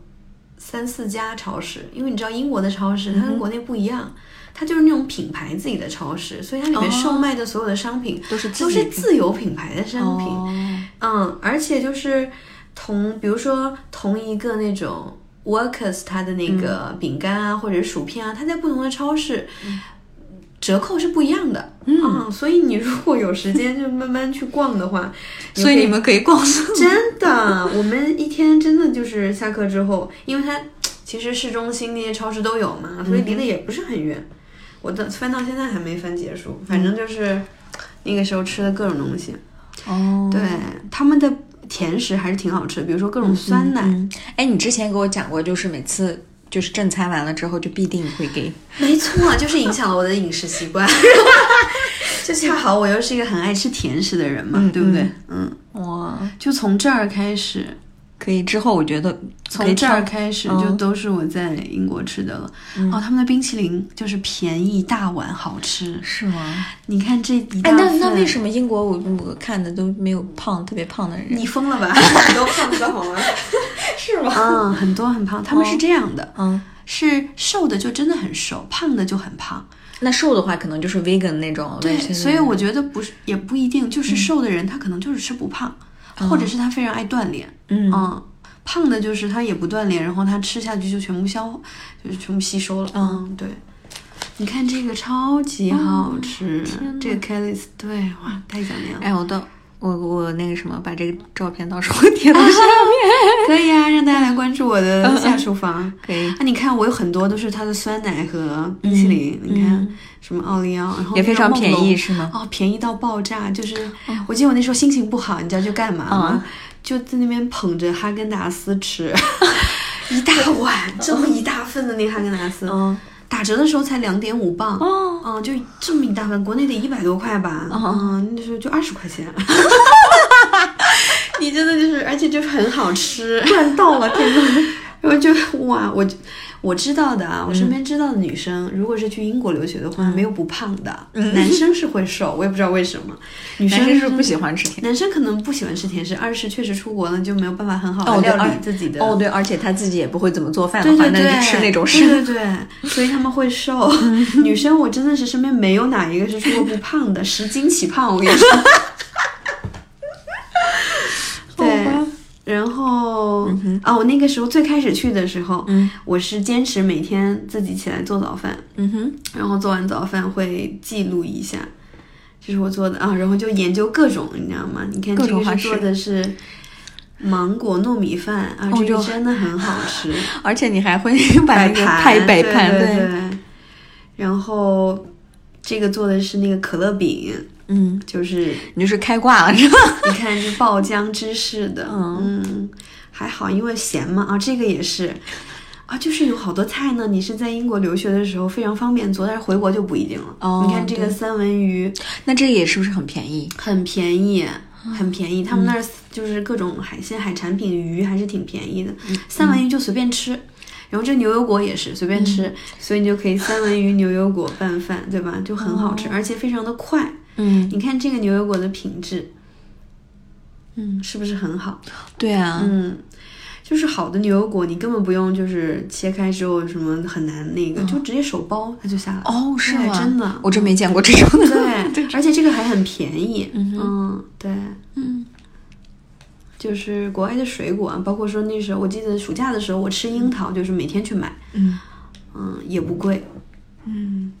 三四家超市，因为你知道英国的超市它跟国内不一样，它就是那种品牌自己的超市，所以它里面售卖的所有的商品都是自都是自有品牌的商品，哦。嗯，而且就是同，比如说同一个那种 Workers 它的那个饼干啊，或者是薯片啊，它在不同的超市。折扣是不一样的，嗯，所以你如果有时间就慢慢去逛的话，所以你们可以逛真的，我们一天真的就是下课之后，因为它其实市中心那些超市都有嘛，所以离得也不是很远。我的翻到现在还没翻结束，反正就是那个时候吃的各种东西。哦，对，他们的甜食还是挺好吃的，比如说各种酸奶。嗯，哎，你之前给我讲过，就是每次就是正餐完了之后，就必定会给没错，就是影响了我的饮食习惯。就恰好我又是一个很爱吃甜食的人嘛，对不对？嗯，哇，就从这儿开始，可以之后我觉得从这儿开始嗯就都是我在英国吃的了。哦，他们的冰淇淋就是便宜大碗好吃。是吗？你看这一大哎，那，那为什么英国我我看的都没有胖特别胖的人？你疯了吧？你都胖的好吗？是吗？嗯，很多很胖，他们是这样的，嗯，是瘦的就真的很瘦，胖的就很胖。那瘦的话可能就是 vegan 那种。对，所以我觉得不是，也不一定，就是瘦的人他可能就是吃不胖，或者是他非常爱锻炼，嗯胖的就是他也不锻炼，然后他吃下去就全部消，就是全部吸收了。嗯，对。你看这个超级好吃，这个 Kelly's 对哇，太想念了。哎，我到我我那个什么，把这个照片到时候贴到下面。可以啊，让大家来关注我的下厨房。可以啊，你看我有很多都是它的酸奶和冰淇淋，你看什么奥利奥，然后也非常便宜是吗哦，便宜到爆炸！就是、我记得我那时候心情不好，你知道就干嘛吗？就在那边捧着哈根达斯吃，一大碗这么一大份的那哈根达斯，嗯打折的时候才两点五磅，哦嗯，就这么一大份，国内得一百多块吧，嗯，那时候就二十块钱。你真的就是，而且就是很好吃，赚到了，天哪！然后就哇，我我知道的啊，我身边知道的女生，如果是去英国留学的话，没有不胖的，男生是会瘦，我也不知道为什么，女生是不喜欢吃甜。男生可能不喜欢吃甜食，二是确实出国了就没有办法很好的料理自己的。哦，对，而且他自己也不会怎么做饭的话，那就吃那种对。对对，所以他们会瘦。女生我真的是身边没有哪一个是出国不胖的，十斤起胖，我跟你说。对，然后、啊，我那个时候最开始去的时候，嗯。我是坚持每天自己起来做早饭，嗯哼，然后做完早饭会记录一下，这是我做的啊，然后就研究各种，你知道吗？你看各这个是种花式。做的是芒果糯米饭啊，这个真的很好吃。而且你还会 摆那个盘对盘，对对。然后这个做的是那个可乐饼，嗯，就是你就是开挂了是吧？你看这爆浆芝士的，嗯还好，因为咸嘛啊，这个也是。啊，就是有好多菜呢，你是在英国留学的时候非常方便做，但是回国就不一定了。哦你看这个三文鱼那这个也是不是很便宜？很便宜，很便宜，他们那儿就是各种海鲜、海产品、鱼还是挺便宜的。三文鱼就随便吃，然后这牛油果也是随便吃，所以你就可以三文鱼牛油果拌饭，对吧？就很好吃，而且非常的快。嗯，你看这个牛油果的品质，嗯，是不是很好？对啊，嗯，就是好的牛油果，你根本不用就是切开之后什么很难那个，就直接手剥它就下来了。哦，是吗？真的，我真没见过这种的。对，而且这个还很便宜。嗯对，嗯。就是国外的水果啊，包括说那时候我记得暑假的时候我吃樱桃，就是每天去买，嗯。嗯，也不贵。嗯，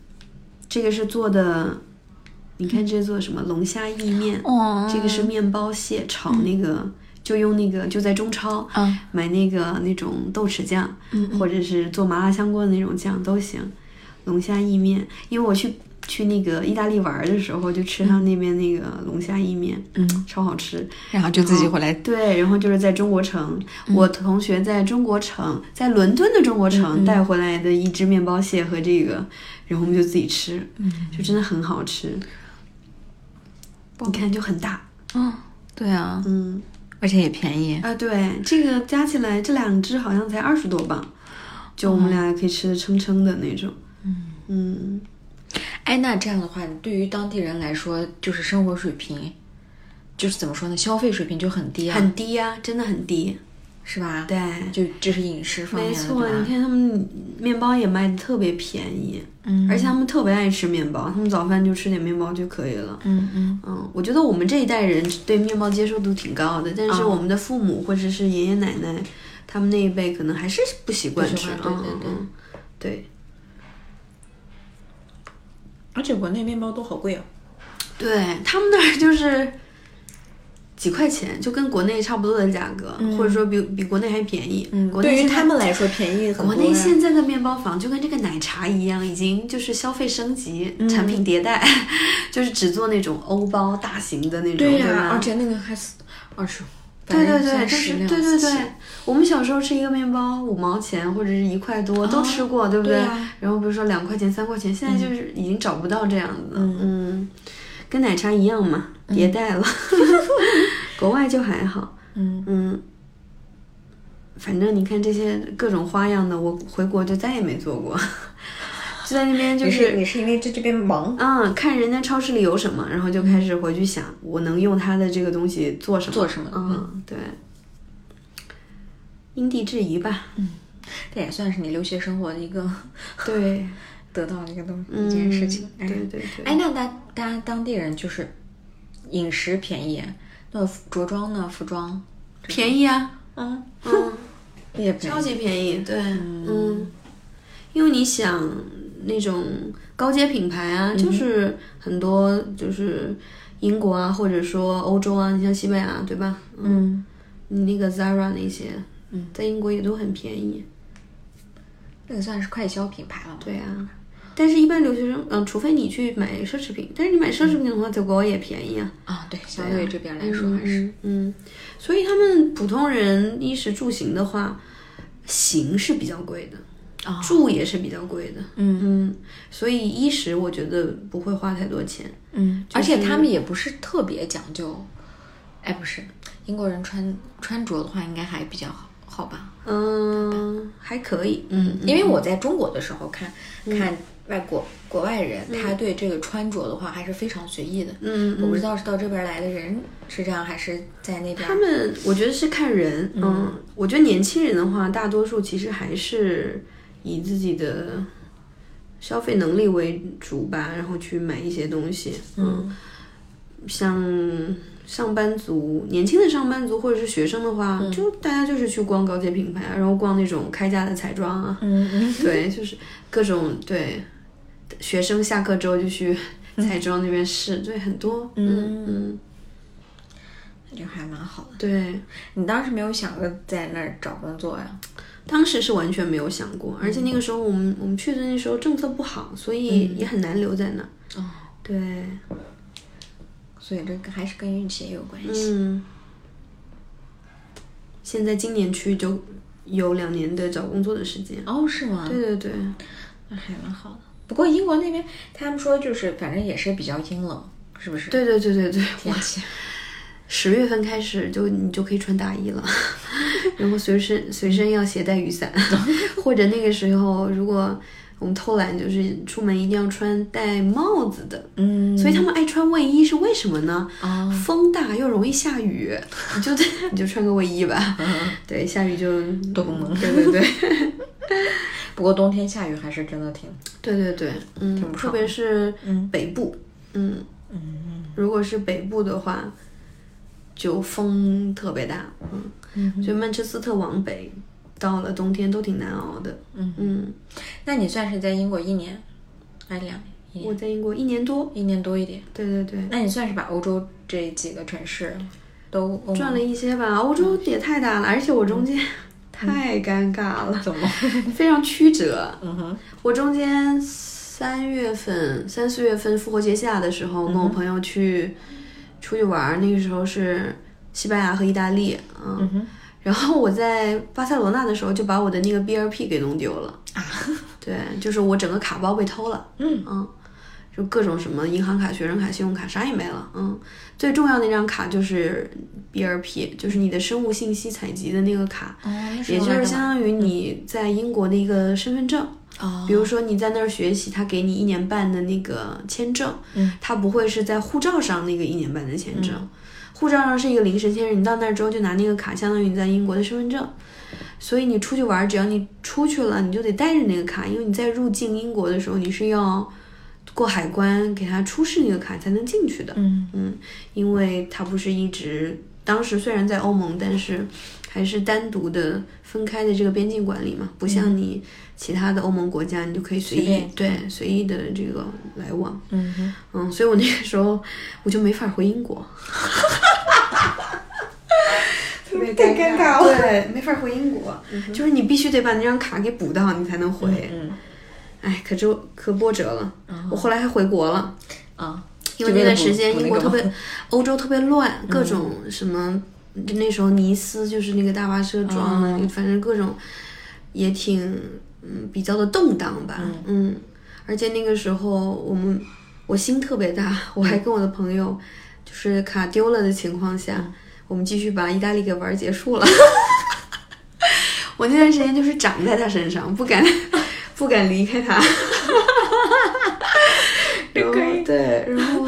这个是做的，你看这做什么龙虾意面，哦，这个是面包蟹炒那个，就用那个就在中超嗯买那个那种豆豉酱，嗯或者是做麻辣香锅的那种酱都行。龙虾意面，因为我去去那个意大利玩的时候，就吃他那边那个龙虾意面，嗯，超好吃。然后就自己回来。对，然后就是在中国城，嗯我同学在中国城，在伦敦的中国嗯城带回来的一只面包蟹和这个，然后我们就自己吃，嗯就真的很好吃。你看就很大，嗯，对啊，嗯而且也便宜。啊，对，这个加起来这两只好像才二十多磅，就我们俩可以吃的撑撑的那种。嗯嗯，哎，那这样的话，对于当地人来说，就是生活水平，就是怎么说呢，消费水平就很低啊，很低呀、真的很低。是吧？对，就这是饮食方面的，没错，你看他们面包也卖的特别便宜，嗯而且他们特别爱吃面包，他们早饭就吃点面包就可以了。嗯嗯嗯，我觉得我们这一代人对面包接受度挺高的，但是啊我们的父母或者是爷爷奶奶，他们那一辈可能还是不习惯吃。对对对嗯嗯对而且国内面包都好贵哦。对，他们那儿就是几块钱，就跟国内差不多的价格，或者说比比国内还便宜。嗯，对于国内对于他们来说便宜很多呀。国内现在的面包房就跟这个奶茶一样，已经就是消费升级、嗯产品迭代，就是只做那种欧包大型的那种，对呀、吧？而且那个还是二十，对对对，反正就是对对对，我们小时候吃一个面包五毛钱或者是一块多都吃过，对不对啊然后比如说两块钱、三块钱，现在就是已经找不到这样子的，嗯，跟奶茶一样嘛，迭代了。国外就还好，嗯嗯，反正你看这些各种花样的，我回国就再也没做过，就在那边就是是你是因为在这边忙嗯，看人家超市里有什么，然后就开始回去想，我能用它的这个东西做什么？做什么嗯，对，因地制宜吧。这也算是你留学生活的一个对，得到的一个东嗯一件事情。哎对对对。哎，那当当当地人就是饮食便宜，那着装呢？服装便宜啊，嗯嗯，也。超级便宜，对，嗯，因为你想那种高阶品牌啊，就是很多就是英国啊，或者说欧洲啊，你像西班牙，对吧？嗯，你那个 Zara 那些，嗯，在英国也都很便宜。那个算是快消品牌了嘛。对啊，但是，一般留学生，嗯，除非你去买奢侈品，但是你买奢侈品的话，在国外也便宜啊。啊，对，相对于这边来说还是。嗯嗯，所以他们普通人衣食住行的话，行是比较贵的，啊住也是比较贵的。嗯嗯，所以衣食我觉得不会花太多钱。嗯，而且他们也不是特别讲究。哎，不是，英国人穿穿着的话，应该还比较好，好吧？嗯，还可以。嗯，因为我在中国的时候看、看外国国外人，他对这个穿着的话还是非常随意的。嗯我不知道是到这边来的人是这样，还是在那边。他们我觉得是看人，嗯，我觉得年轻人的话，大多数其实还是以自己的消费能力为主吧，然后去买一些东西，嗯，像上班族、年轻的上班族或者是学生的话，就大家就是去逛高阶品牌啊，然后逛那种开价的彩妆啊，嗯嗯对，就是各种对，学生下课之后就去彩妆那边试，对，很多，嗯嗯，那就还蛮好的。对。你当时没有想过在那儿找工作呀？当时是完全没有想过，而且那个时候我们我们去的那时候政策不好，所以也很难留在那。哦，对，所以这个还是跟运气也有关系。嗯，现在今年去就有两年的找工作的时间。哦，是吗？对对对，那还蛮好的。不过英国那边他们说就是反正也是比较阴冷，是不是？对对对对对，天气。十月份开始就你就可以穿大衣了，然后随身随身要携带雨伞，或者那个时候如果我们偷懒就是出门一定要穿戴帽子的，嗯，所以他们爱穿卫衣是为什么呢？啊，风大又容易下雨，你就 你就穿个卫衣吧。对，下雨就多功能。对对对。不过冬天下雨还是真的挺，对对对，嗯，特别是嗯。北部，嗯。嗯，如果是北部的话，就风特别大，嗯，所以曼彻斯特往北到了冬天都挺难熬的，嗯。嗯，那你算是在英国一年，还是两年？我在英国一年多，一年多一点。对对对。那你算是把欧洲这几个城市都欧转了一些吧，欧洲也太大了，而且我中间太尴尬了，怎么？非常曲折。嗯哼，我中间三月份、三四月份复活节下的时候，跟我朋友去出去玩儿，那个时候是西班牙和意大利，嗯，嗯哼，然后我在巴塞罗那的时候就把我的那个 BRP 给弄丢了啊，对，就是我整个卡包被偷了，嗯嗯，就各种什么银行卡、学生卡、信用卡啥也没了，嗯，最重要的那张卡就是 BRP，就是你的生物信息采集的那个卡，哦，那也就是相当于你在英国的一个身份证。哦，比如说你在那儿学习，他给你一年半的那个签证，嗯，他不会是在护照上那个一年半的签证，护照上是一个临时签证，你到那儿之后就拿那个卡，相当于你在英国的身份证。所以你出去玩儿，只要你出去了，你就得带着那个卡，因为你在入境英国的时候，你是要过海关给他出示那个卡才能进去的。嗯嗯，因为它不是一直，当时虽然在欧盟，但是还是单独的分开的这个边境管理嘛，不像你其他的欧盟国家，你就可以随意对随意的这个来往。嗯，嗯，所以我那个时候我就没法回英国，特别太尴尬了对，没法回英国，就是你必须得把那张卡给补到，你才能回。嗯哎，可就可波折了。我后来还回国了。啊，因为那段时间英国特别，欧洲特别乱，各种什么，就那时候尼斯就是那个大巴车撞了，反正各种也挺嗯比较的动荡吧，嗯，而且那个时候我们我心特别大，我还跟我的朋友就是卡丢了的情况下，我们继续把意大利给玩结束了。我那段时间就是长在他身上，不敢 不敢离开他。然后对，然后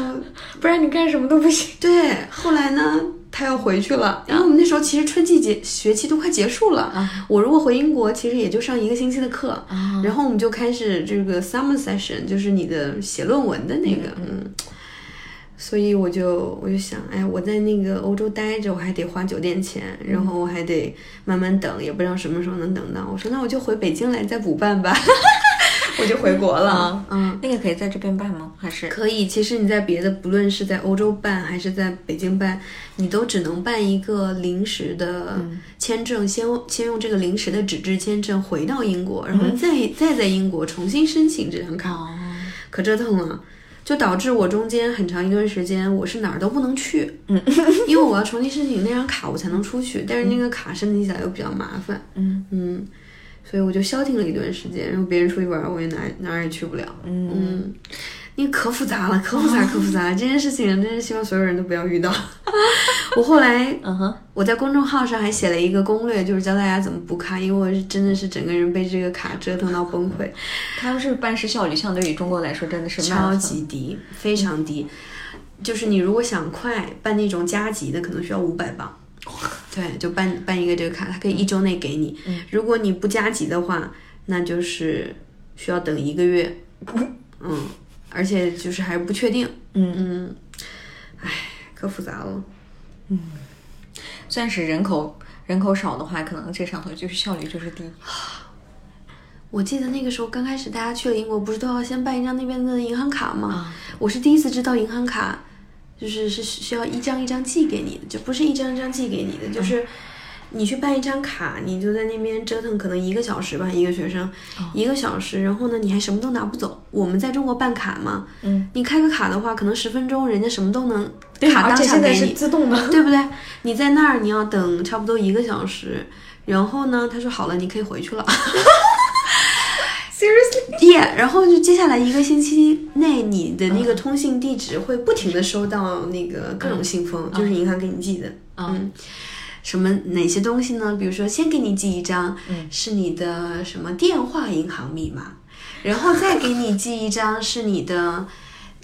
不然你干什么都不行。对，后来呢，他要回去了，因为我们那时候其实春季节学期都快结束了。我如果回英国，其实也就上一个星期的课，然后我们就开始这个 summer session，就是你的写论文的那个，嗯。所以我就我就想，哎，我在那个欧洲待着，我还得花酒店钱，然后我还得慢慢等，也不知道什么时候能等到。我说那我就回北京来再补办吧，我就回国了。嗯，那个可以在这边办吗？还是？可以，其实你在别的，不论是在欧洲办还是在北京办，你都只能办一个临时的签证，先先用这个临时的纸质签证回到英国，然后再、再在英国重新申请这张卡，哦，可折腾了。就导致我中间很长一段时间我是哪儿都不能去，嗯，因为我要重新申请那张卡我才能出去，但是那个卡申请起来又比较麻烦，嗯。嗯，所以我就消停了一段时间，然后别人出去玩儿我也哪哪儿也去不了，嗯嗯，那可复杂了，可复杂，可复杂了。这件事情真是希望所有人都不要遇到。我后来嗯哼，我在公众号上还写了一个攻略，就是教大家怎么补卡，因为我是真的是整个人被这个卡折腾到崩溃，他们是办事效率相对于中国来说真的是超级低，非常低。就是你如果想快办那种加急的，可能需要五百磅。对，就办办一个这个卡，它可以一周内给你。如果你不加急的话，那就是需要等一个月。嗯，而且就是还不确定。嗯嗯，唉，可复杂了。嗯算是人口人口少的话，可能这上头就是效率就是低。我记得那个时候刚开始大家去了英国，不是都要先办一张那边的银行卡吗？啊我是第一次知道银行卡就是是需要一张一张寄给你的，就不是一张一张寄给你的，就是你去办一张卡，你就在那边折腾可能一个小时吧，一个学生、一个小时，然后呢你还什么都拿不走。我们在中国办卡嘛，嗯，你开个卡的话，可能十分钟人家什么都能对，卡当而且现在是下给你，自动的。对不对？你在那儿你要等差不多一个小时，然后呢，他说好了，你可以回去了。Seriously？yeah，然后就接下来一个星期内，你的那个通信地址会不停的收到那个各种信封，就是银行给你寄的。嗯，什么哪些东西呢？比如说，先给你寄一张，是你的什么电话银行密码。然后再给你寄一张是你的。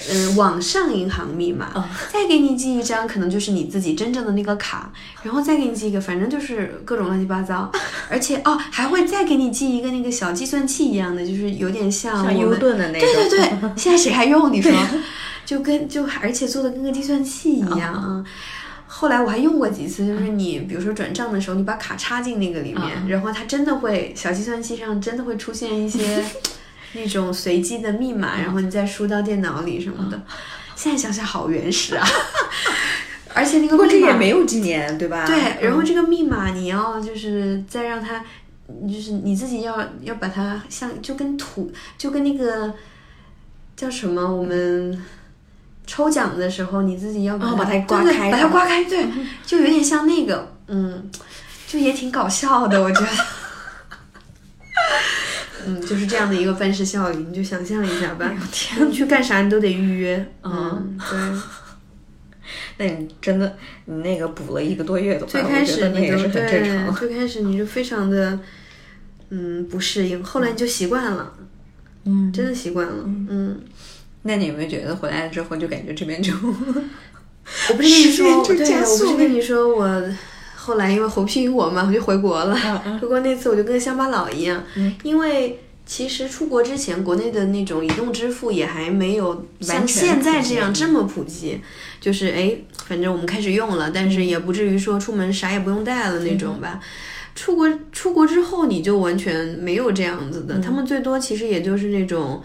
嗯，网上银行密码，再给你寄一张，可能就是你自己真正的那个卡，然后再给你寄一个，反正就是各种乱七八糟，而且哦，还会再给你寄一个那个小计算器一样的，就是有点像像 U 盾的那个。对对对，现在谁还用？你说，就跟就而且做的跟个计算器一样啊。后来我还用过几次，就是你比如说转账的时候，你把卡插进那个里面，然后它真的会小计算器上真的会出现一些。那种随机的密码，然后你再输到电脑里什么的，现在想想好原始啊！而且那个密码也没有几年，对吧？对，然后这个密码你要就是再让它，就是你自己要要把它像就跟土就跟那个叫什么我们抽奖的时候你自己要把它刮开，把它刮开，对，就有点像那个，嗯，就也挺搞笑的，我觉得。嗯，就是这样的一个办事效率，你就想象一下吧。天，去干啥你都得预约。嗯，对。那你真的，你那个补了一个多月的话，最开始你就对，最开始你就非常的，嗯，不适应。后来你就习惯了，嗯，真的习惯了。嗯，那你有没有觉得回来了之后就感觉这边就，我不是跟你说，对，我不是跟你说我。后来因为侯皮于我嘛，我 就回国了。回国那次我就跟乡巴佬一样，因为其实出国之前，国内的那种移动支付也还没有像现在这样这么普及。就是哎，反正我们开始用了，但是也不至于说出门啥也不用带了那种吧。出国出国之后，你就完全没有这样子的。他们最多其实也就是那种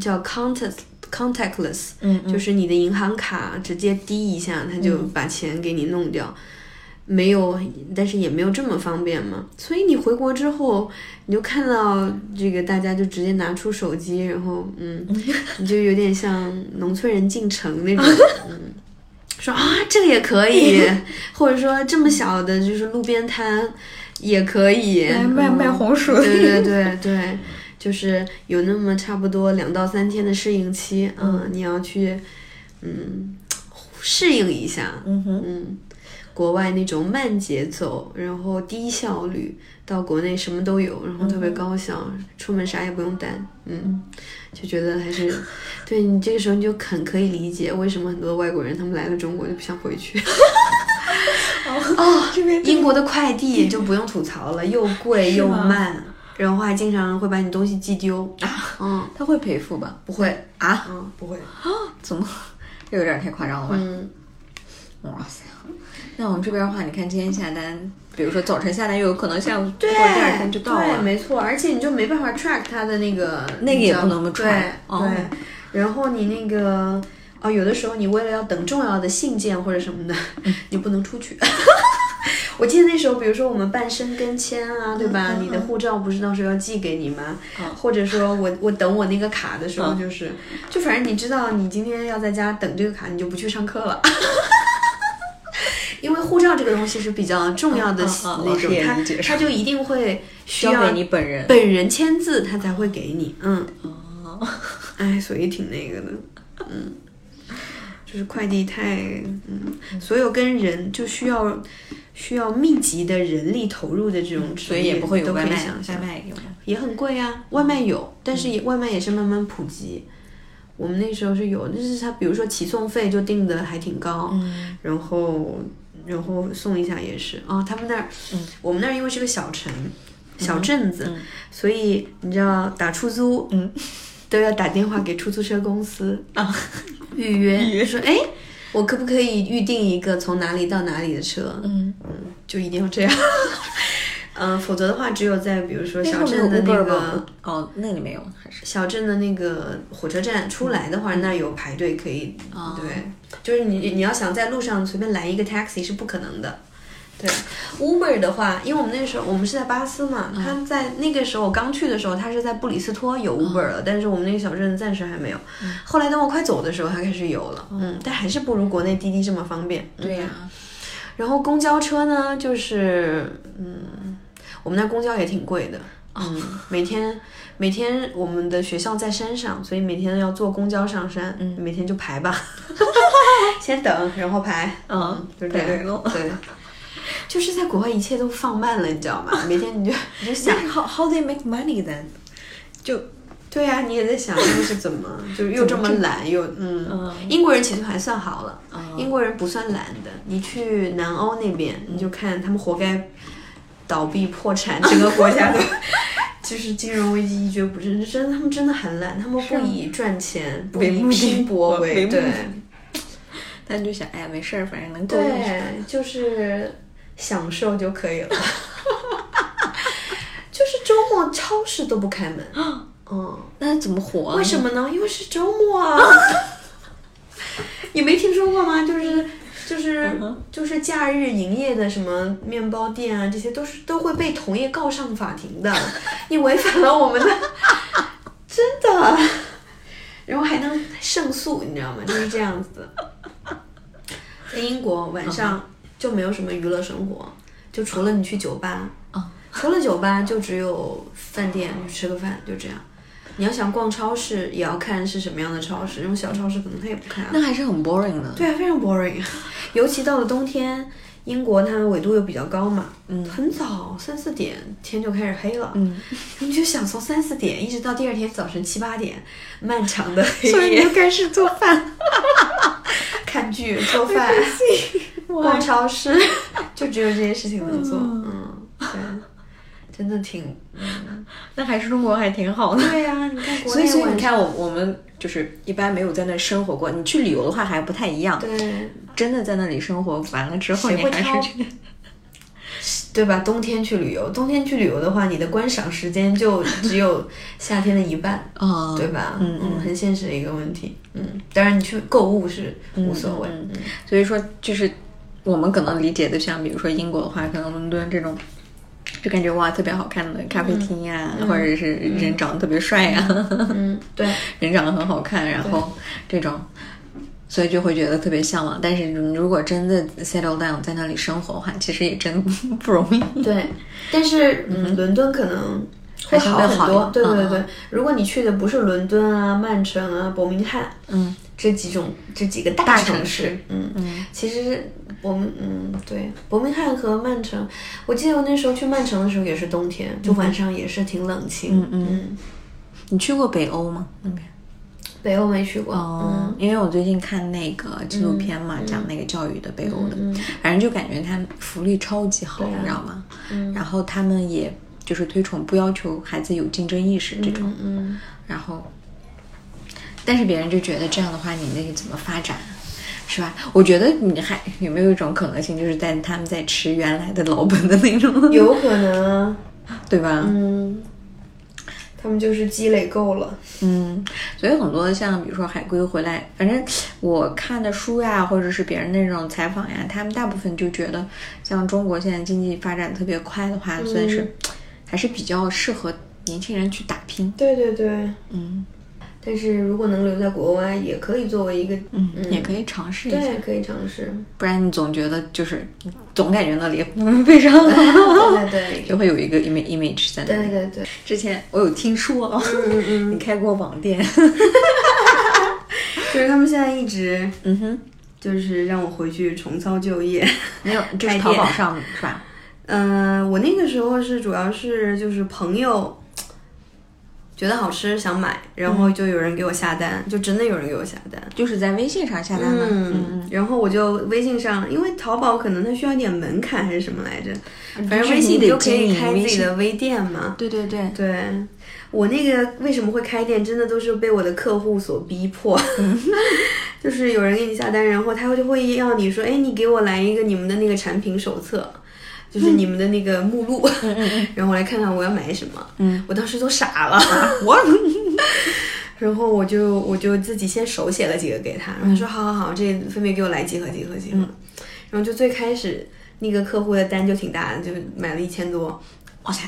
叫 contact contactless，就是你的银行卡直接滴一下，他就把钱给你弄掉。没有，但是也没有这么方便嘛。所以你回国之后，你就看到这个大家就直接拿出手机，然后嗯，你就有点像农村人进城那种，嗯，说啊这个也可以，或者说这么小的就是路边摊也可以。卖卖红薯，对对对对，就是有那么差不多两到三天的适应期，嗯，你要去嗯适应一下，嗯哼。嗯。国外那种慢节奏，然后低效率，到国内什么都有，然后特别高效，出门啥也不用带，嗯，就觉得还是，对你这个时候你就很可以理解为什么很多外国人他们来了中国就不想回去。哦，英国的快递就不用吐槽了，又贵又慢，然后还经常会把你东西寄丢啊，嗯，他会赔付吧？不会啊，嗯，不会啊，怎么？这有点太夸张了吧？嗯，哇塞。那我们这边的话，你看今天下单，比如说早晨下单，又有可能下午或，第二天就到了。对，没错，而且你就没办法 track 它的那个，那个也不能 track。对，然后你那个，哦，有的时候你为了要等重要的信件或者什么的，你不能出去。我记得那时候，比如说我们办申根签啊，对吧？你的护照不是到时候要寄给你吗？或者说我我等我那个卡的时候，就是，就反正你知道，你今天要在家等这个卡，你就不去上课了。因为护照这个东西是比较重要的那种，他他就一定会需要你本人。本人签字，他才会给你。嗯，哦，哎，所以挺那个的，嗯，就是快递太，嗯，所有跟人就需要需要密集的人力投入的这种，所以也不会有外卖，外卖有也很贵啊，外卖有，但是也外卖也是慢慢普及。我们那时候是有，但是他比如说起送费就定的还挺高，嗯，然后。然后送一下也是。啊，他们那儿，我们那儿因为是个小城、小镇子，所以你知道打出租，嗯，都要打电话给出租车公司啊，预约，说哎，我可不可以预定一个从哪里到哪里的车？嗯。嗯，就一定要这样。嗯，否则的话，只有在比如说小镇的那个哦，那里没有，还是小镇的那个火车站出来的话，那有排队可以。对，就是你你要想在路上随便来一个 taxi 是不可能的。对，Uber 的话，因为我们那时候我们是在巴斯嘛，他在那个时候我刚去的时候，他是在布里斯托有 Uber 了，但是我们那个小镇暂时还没有。后来等我快走的时候，他开始有了。嗯，但还是不如国内滴滴这么方便。对呀。然后公交车呢，就是嗯。我们那公交也挺贵的，嗯，每天每天我们的学校在山上，所以每天要坐公交上山，嗯，每天就排吧，先等然后排，嗯，就这样，对，就是在国外一切都放慢了，你知道吗？每天你就 你就想，how how they make money then？就对呀、你也在想他们是怎么，就是又这么懒又嗯，英国人其实还算好了，英国人不算懒的。你去南欧那边，你就看他们活该倒闭破产，整个国家都就是金融危机一蹶不振，真的他们真的很懒，他们不以赚钱不以拼搏为对为目的但就想，哎呀，没事儿，反正能够。对，就是享受就可以了。就是周末超市都不开门，嗯。那怎么活、啊？为什么呢？因为是周末啊！你没听说过吗？就是就是就是假日营业的什么面包店啊，这些都是都会被同业告上法庭的。你违反了我们的，真的，然后还能胜诉，你知道吗？就是这样子的。在英国晚上就没有什么娱乐生活，就除了你去酒吧，除了酒吧就只有饭店，吃个饭，就这样。你要想逛超市，也要看是什么样的超市，那种小超市可能他也不看啊。那还是很 boring 的。对啊，非常 boring，尤其到了冬天，英国它纬度又比较高嘛，嗯，很早三四点天就开始黑了，嗯，你就想从三四点一直到第二天早晨七八点，漫长的黑所以你就，开始做饭。看剧、做饭、逛超市，就只有这些事情能做，嗯，对，真的挺，那还是中国还挺好的。对呀、你看国所以，你看，我我们就是一般没有在那生活过。你去旅游的话还不太一样。对真的在那里生活完了之后，你还是谁会挑觉得 对吧？冬天去旅游，冬天去旅游的话，你的观赏时间就 只有夏天的一半，啊，对吧？嗯嗯，很现实的一个问题。嗯，当然你去购物是无所谓。嗯所以说就是我们可能理解的，像比如说英国的话，可能伦敦这种。就感觉哇，特别好看的咖啡厅呀、或者是人长得特别帅呀、嗯，对，人长得很好看，然后这种，所以就会觉得特别向往。但是你如果真的 settle down 在那里生活的话，其实也真 不容易。对，但是嗯，伦敦可能会好很多。对对对嗯，如果你去的不是伦敦啊、曼城啊、伯明翰，嗯，这几种这几个大大城城市市，嗯嗯，其实我们嗯对，伯明翰和曼城，我记得我那时候去曼城的时候也是冬天，就晚上也是挺冷清。嗯嗯，你去过北欧吗？那边？北欧没去过。嗯，因为我最近看那个纪录片嘛，讲那个教育的北欧的，反正就感觉他福利超级好，你知道吗？然后他们也就是推崇不要求孩子有竞争意识这种，嗯，然后，但是别人就觉得这样的话，你那个怎么发展？是吧？我觉得你还有没有一种可能性，就是在他们在吃原来的老本的那种，有可能啊。对吧？嗯，他们就是积累够了。嗯，所以很多像比如说海归回来，反正我看的书呀，或者是别人那种采访呀，他们大部分就觉得，像中国现在经济发展特别快的话，算是还是比较适合年轻人去打拼。对对对，嗯但是如果能留在国外，也可以作为一个嗯，也可以尝试一下，对，可以尝试。不然你总觉得就是总感觉那里非常好，对对对就会有一个 image image 在那里。对对对，之前我有听说哦，嗯嗯 你开过网店，就是他们现在一直嗯哼，就是让我回去重操旧业。没有，就是淘宝上是吧？嗯、我那个时候是主要是就是朋友觉得好吃想买，然后就有人给我下单，就真的有人给我下单。就是在微信上下单的。嗯，然后我就微信上，因为淘宝可能它需要一点门槛还是什么来着，反正微信就可以开自己的微店嘛。对对对，对我那个为什么会开店，真的都是被我的客户所逼迫。就是有人给你下单，然后他就会要你说，哎，你给我来一个你们的那个产品手册。就是你们的那个目录，然后我来看看我要买什么。嗯，我当时都傻了，我 然后我就我就自己先手写了几个给他，然后他说好好好，这分别给我来几盒几盒几盒。然后就最开始那个客户的单就挺大的，就买了一千多。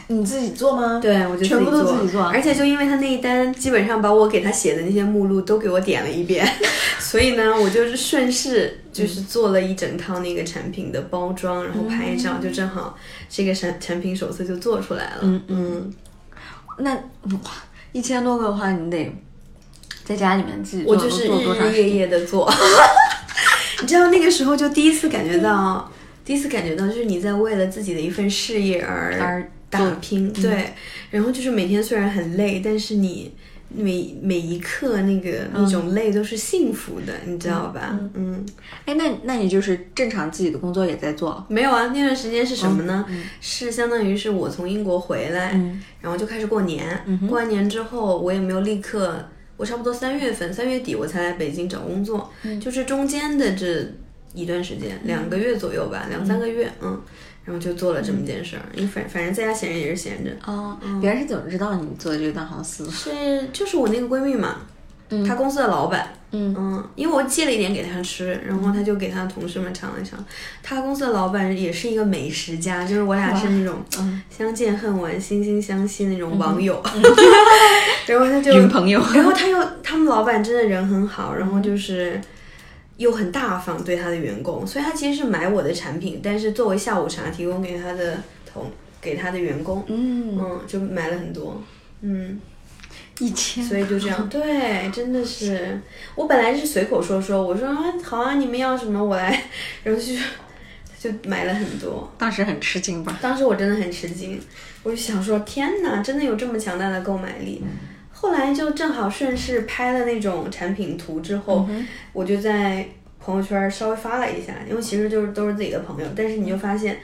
你自己做吗？对，我就全部都，自己做而且就因为他那一单，基本上把我给他写的那些目录都给我点了一遍，所以呢，我就是顺势就是做了一整套那个产品的包装，然后拍照，就正好这个产产品手册就做出来了。嗯嗯，那哇，一千多个的话，你得在家里面自己做，我就是日日夜？夜的做。你知道那个时候就第一次感觉到，第一次感觉到就是你在为了自己的一份事业而而打拼，对。然后就是每天虽然很累，但是你每每一刻那个那种累都是幸福的，你知道吧？嗯，哎，那那你就是正常自己的工作也在做？没有啊，那段时间是什么呢？是相当于是我从英国回来，然后就开始过年。过完年之后，我也没有立刻，我差不多三月份、三月底我才来北京找工作，就是中间的这一段时间，两个月左右吧，两三个月，嗯。然后就做了这么件事儿，因为反反正在家闲着也是闲着。哦，别人是怎么知道你做这个蛋黄丝？是就是我那个闺蜜嘛，她公司的老板。嗯嗯，因为我借了一点给她吃，然后她就给她同事们尝了尝。她公司的老板也是一个美食家，就是我俩是那种相见恨晚、惺惺相惜那种网友。然后他就女朋友，然后他又他们老板真的人很好，然后就是。又很大方对他的员工，所以他其实是买我的产品，但是作为下午茶提供给他的同给他的员工，嗯。嗯，就买了很多，嗯，一千，所以就这样，对，真的是，我本来是随口说说，我说啊好啊，你们要什么我来，然后就 就买了很多，当时很吃惊吧？当时我真的很吃惊，我就想说天哪，真的有这么强大的购买力。后来就正好顺势拍了那种产品图之后，我就在朋友圈稍微发了一下，因为其实就是都是自己的朋友，但是你就发现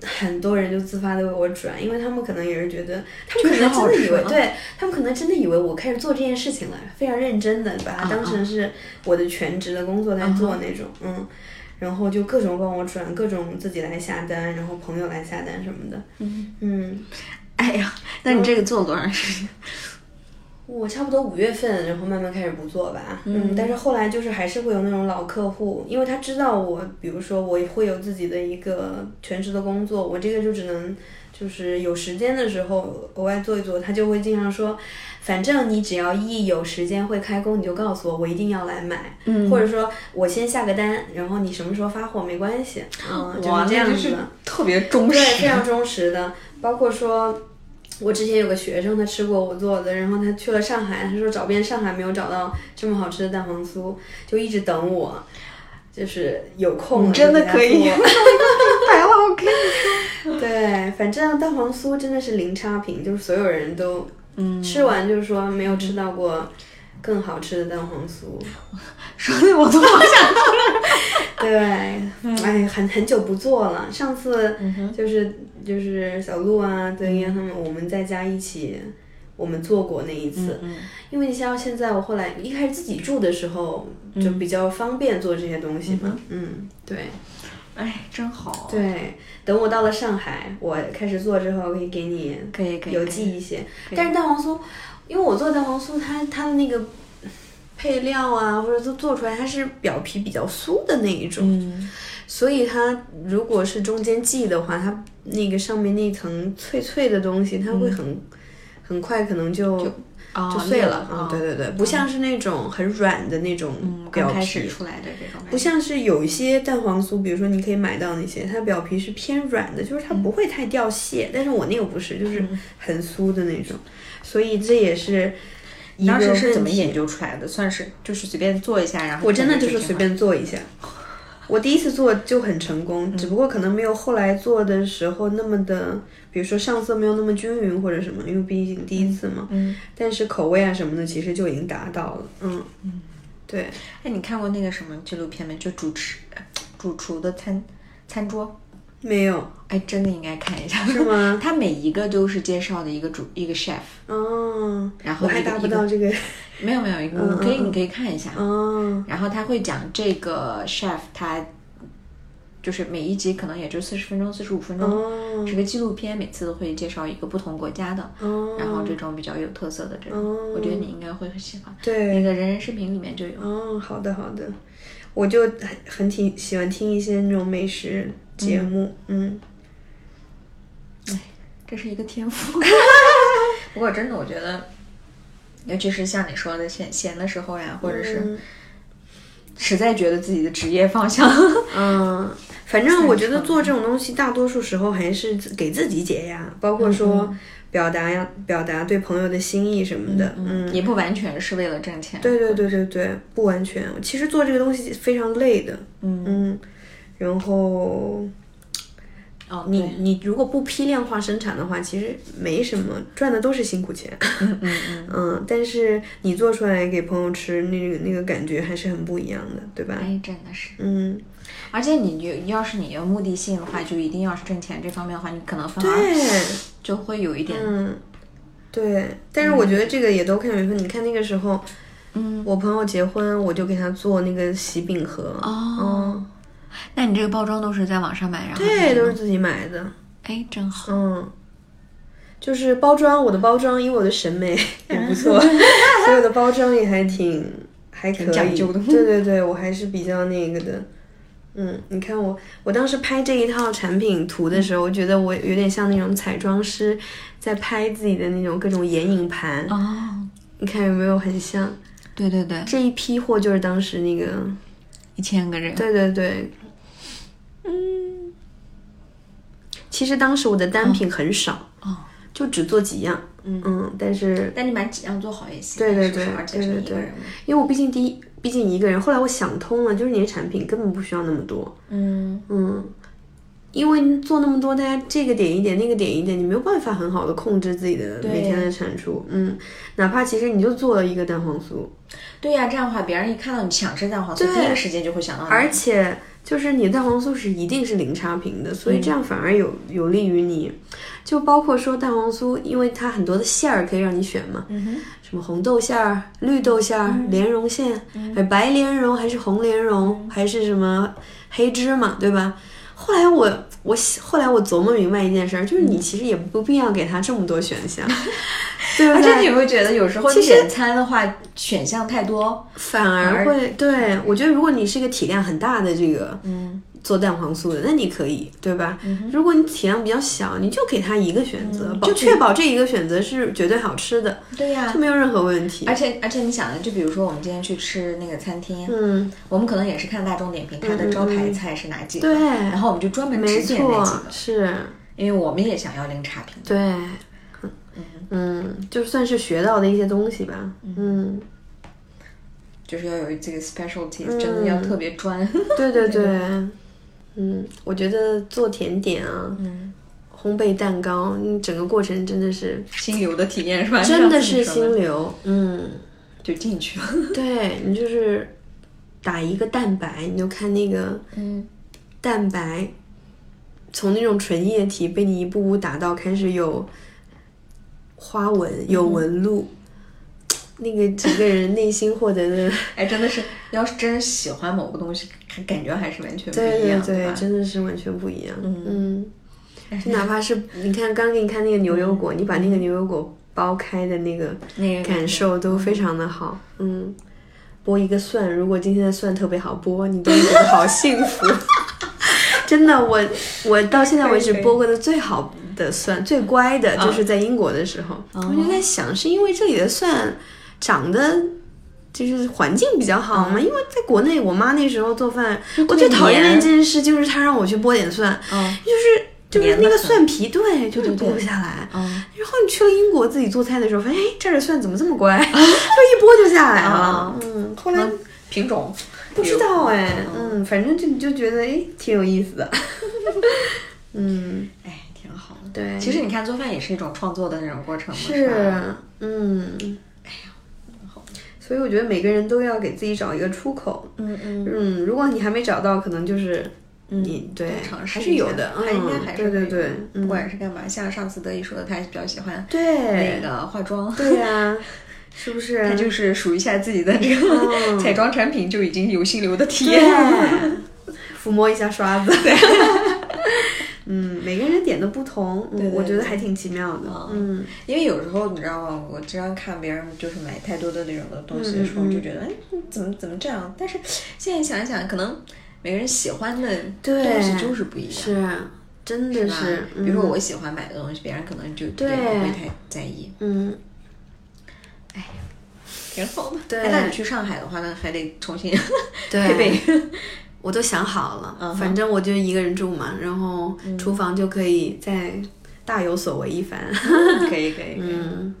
很多人就自发的为我转，因为他们可能也是觉得，他们可能真的以为，对他们可能真的以为我开始做这件事情了，非常认真的把它当成是我的全职的工作在做那种，嗯，然后就各种帮我转，各种自己来下单，然后朋友来下单什么的，嗯嗯，哎呀，那你这个做了多长时间？我差不多五月份，然后慢慢开始不做吧。嗯，但是后来就是还是会有那种老客户，因为他知道我，比如说我会有自己的一个全职的工作，我这个就只能就是有时间的时候额外做一做。他就会经常说，反正你只要一有时间会开工，你就告诉我，我一定要来买。嗯，或者说我先下个单，然后你什么时候发货没关系。嗯，就是这样子的，特别忠实，对，非常忠实的，包括说。我之前有个学生，他吃过我做的，然后他去了上海，他说找遍上海没有找到这么好吃的蛋黄酥，就一直等我，就是有空真的可以，白了我跟你说，对，反正蛋黄酥真的是零差评，就是所有人都吃完就是说没有吃到过更好吃的蛋黄酥，说的我都好想吃。对，哎，很很久不做了。上次就是就是小鹿啊、德英他们，我们在家一起，我们做过那一次。因为你像现在，我后来一开始自己住的时候，就比较方便做这些东西嘛。嗯，对。哎，真好。对，等我到了上海，我开始做之后，可以给你可以可以邮寄一些。但是蛋黄酥，因为我做蛋黄酥，它它的那个。配料啊，或者都做出来，它是表皮比较酥的那一种，所以它如果是中间系的话，它那个上面那层脆脆的东西，它会很很快可能就就碎了。啊，对对对，不像是那种很软的那种表皮出来的这种，不像是有一些蛋黄酥，比如说你可以买到那些，它表皮是偏软的，就是它不会太掉屑。但是我那个不是，就是很酥的那种，所以这也是。你当时是怎么研究出来的？算是就是随便做一下，然后我真的就是随便做一下。我第一次做就很成功，只不过可能没有后来做的时候那么的，比如说上色没有那么均匀或者什么，因为毕竟第一次嘛。嗯。但是口味啊什么的，其实就已经达到了。嗯嗯。对。哎，你看过那个什么纪录片没？就主持主厨的餐餐桌。没有，哎，真的应该看一下，是吗？他每一个都是介绍的一个主一个 chef，哦，然后我还达不到这个，没有没有，你可以你可以看一下，哦，然后他会讲这个 chef，他就是每一集可能也就四十分钟、四十五分钟，是个纪录片，每次都会介绍一个不同国家的，哦，然后这种比较有特色的这种，我觉得你应该会很喜欢，对，那个人人视频里面就有，哦，好的好的，我就很很挺喜欢听一些那种美食。节目，嗯，哎，这是一个天赋。不过真的，我觉得，尤其是像你说的闲闲的时候呀，或者是实在觉得自己的职业方向，嗯，反正我觉得做这种东西，大多数时候还是给自己解压，包括说表达呀，表达对朋友的心意什么的，嗯，也不完全是为了挣钱。对对对对对，不完全。其实做这个东西非常累的，嗯。然后，哦，你你如果不批量化生产的话，其实没什么，赚的都是辛苦钱。嗯嗯，嗯，但是你做出来给朋友吃，那个那个感觉还是很不一样的，对吧？哎，真的是。嗯，而且你有要是你有目的性的话，就一定要是挣钱这方面的话，你可能反而对，就会有一点，嗯，对。但是我觉得这个也都看缘分。你看那个时候，嗯，我朋友结婚，我就给他做那个喜饼盒。哦，那你这个包装都是在网上买，然后对，都是是自己买的。哎，真好。嗯，就是包装，我的包装，因为我的审美也不错，所以我的包装也还挺还可以，讲究的对对对，我还是比较那个的。嗯，你看我，我当时拍这一套产品图的时候，我觉得我有点像那种彩妆师在拍自己的那种各种眼影盘，哦，你看有没有很像？对对对，这一批货就是当时那个，一千个人。对对对，嗯，其实当时我的单品很少，哦，就只做几样，嗯嗯，但是但你把几样做好也行。对对对对对对。因为我毕竟第一，毕竟一个人。后来我想通了，就是你的产品根本不需要那么多，嗯，嗯，因为做那么多，大家这个点一点，那个点一点，你没有办法很好的控制自己的每天的产出，嗯，哪怕其实你就做了一个蛋黄酥，对呀、这样的话，别人一看到你想吃蛋黄酥，第一个时间就会想到你。而且就是你的蛋黄酥是一定是零差评的，所以这样反而有有利于你，就包括说蛋黄酥，因为它很多的馅儿可以让你选嘛，嗯，什么红豆馅儿、绿豆馅儿、莲蓉馅，还白莲蓉还是红莲蓉，还是什么黑芝麻，对吧？后来我我后来我琢磨明白一件事儿，就是你其实也不必要给他这么多选项，而且？你会觉得有时候其实点餐的话，选项太多。反而会对我觉得，如果你是一个体量很大的这个嗯，做蛋黄酥的，那你可以，对吧？如果你体量比较小，你就给他一个选择，保就确保这一个选择是绝对好吃的，对呀、就没有任何问题而。且而且你想的，就比如说我们今天去吃那个餐厅，嗯，我们可能也是看大众点评它的招牌菜是哪几个，对然后我们就专门没只点那几个，，是。因为我们也想要零差评。对，嗯，就算是学到的一些东西吧，嗯，就是要有这个 specialty，、真的要特别专。对 对对，嗯，我觉得做甜点啊，嗯，烘焙蛋糕，嗯整个过程真的是心流的体验是吧？真的是心流，嗯，就进去了。对你就是打一个蛋白，你就看那个嗯，蛋白从那种纯液体被你一步步打到开始有花纹、有纹路。那个整个人内心获得的，哎，真的是，要是真是喜欢某个东西，感感觉还是完全不一样，对对，对？真的是完全不一样。嗯嗯，就哪怕是你看刚给你看那个牛油果，你把那个牛油果剥开的那个那个感受都非常的好。嗯，剥一个蒜，如果今天的蒜特别好剥，你都会觉得好幸福。真的，我我到现在为止剥过的最好的蒜、最乖的，就是在英国的时候。我就在想，是因为这里的蒜长得。就是环境比较好嘛，因为在国内，我妈那时候做饭，我最讨厌的一件事就是她让我去剥点蒜，嗯。就是就是那个蒜皮，对，就是剥不下来。嗯，然后你去了英国自己做菜的时候，发现哎，这儿的蒜怎么这么乖，就一剥就下来了。啊。嗯，后来品种不知道哎，嗯，反正就你就觉得哎，挺有意思的。嗯，哎，挺好的。对，其实你看，做饭也是一种创作的那种过程嘛，是嗯，哎呀，所以我觉得每个人都要给自己找一个出口。嗯嗯，嗯，如果你还没找到，可能就是你对尝试还是有的，还应该嗯还是对对对，不管是干嘛，像上次德一说的，他还是比较喜欢对。那个化妆，对呀，是不是？它就是数一下自己的这个嗯彩妆产品，就已经有心流的体验。了，抚摸一下刷子。嗯，每个人点的不同，嗯，对对我觉得还挺奇妙的。嗯，因为有时候你知道吗？我经常看别人就是买太多的那种的东西的时候，就觉得哎，怎么怎么这样？但是现在想一想，可能每个人喜欢的东西就是不一样。是，真的吧是。比如说嗯我喜欢买的东西，别人可能就对也不会太在意，嗯，挺好的。对哎那你去上海的话，那还得重新对 配备。我都想好了，反正我就一个人住嘛，然后厨房就可以再大有所为一番。可以可以可以。嗯，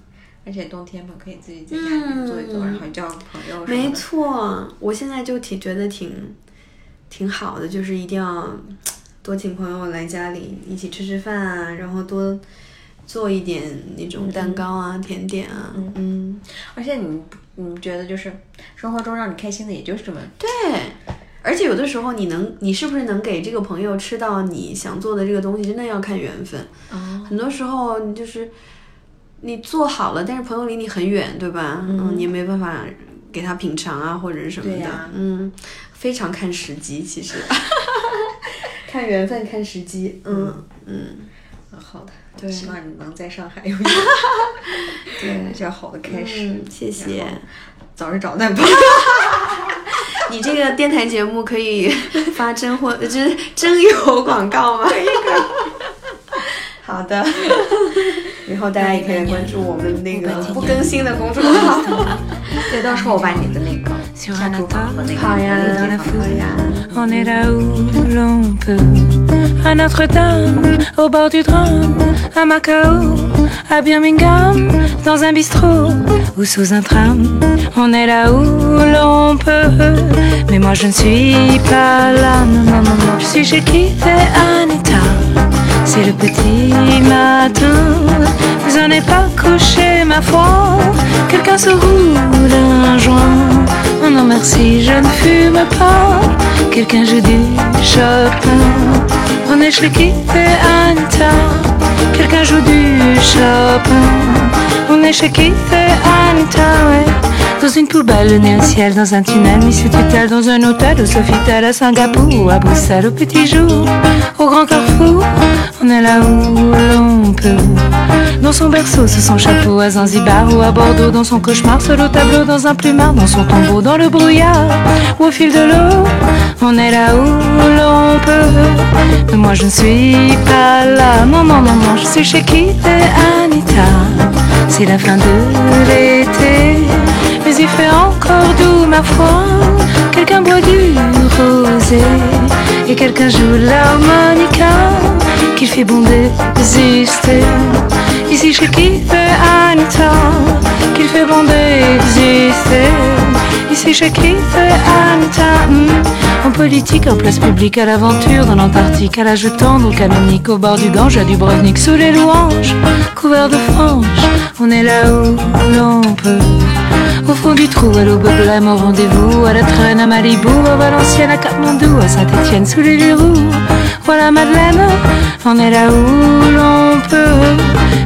而且冬天嘛，可以自己在家里面做一做，然后叫朋友没。错，我现在就挺觉得挺挺好的，就是一定要多请朋友来家里一起吃吃饭啊，然后多做一点那种蛋糕啊、甜点啊，嗯，而且你你觉得就是生活中让你开心的也就是这么对。而且有的时候你能，你是不是能给这个朋友吃到你想做的这个东西，真的要看缘分。哦很多时候你就是你做好了，但是朋友离你很远，对吧？嗯，你也没办法给他品尝啊，或者是什么的。嗯，非常看时机，其实 看缘分，看时机。嗯嗯，好的，对希望你能在上海有一个 对比较好的开始。嗯，谢谢早日找男朋友。你这个电台节目可以 发征婚，就是征友广告吗？可以可以。好的，以后大家也可以关注我们那个不更新的公众号。对，到时候我把你的那个 sur un atome dans la foule. On est là où l'on peut. À Notre-Dame, au bord du drame, à Macao, à Birmingham, dans un bistrot ou sous un tram. On est là où l'on peut. Mais moi je ne suis pas là, non, non, non. Je suis j'ai quitté Anita. C'est le petit matin. Vous en êtes pas couché, ma foi. Quelqu'un se roule un joint. Non, merci, je ne fume pas. Quelqu'un joue du Chopin. On est fait Anita. Quelqu'un joue du Chopin. On est fait Anita, ouais. Dans une poubelle, le nez au ciel, dans un tunnel, Miss Tutelle, dans un hôtel, au Sofitel, à Singapour, ou à Bruxelles, au petit jour, au grand carrefour. On est là où l'on peut. Dans son berceau, sous son chapeau, à Zanzibar ou à Bordeaux, dans son cauchemar, seul au tableau, dans un plumard, dans son tombeau, dans le brouillard, ou au fil de l'eau. On est là où l'on peut. Mais moi je ne suis pas là, non, non, non, non, je suis chez qui Anita. C'est la fin de l'été, il fait encore doux, ma foi. Quelqu'un boit du rosé et quelqu'un joue l'harmonica. Qu'il fait bon d'exister. Ici qui fait Anita. Qu'il fait bon d'exister. Ici qui fait Anita. hmm. En politique, en place publique, à l'aventure, dans l'Antarctique, à l'âge tendre, au canonique, au bord du Gange, à Dubrovnik, sous les louanges, couvert de franges. On est là où l'on peut. Au fond du trou, à l'aube blême, au rendez-vous, à la traîne, à Malibu, à Valenciennes, à Katmandou, à Saint-Étienne, sous les verrous. Voilà Madeleine, on est là où l'on peut.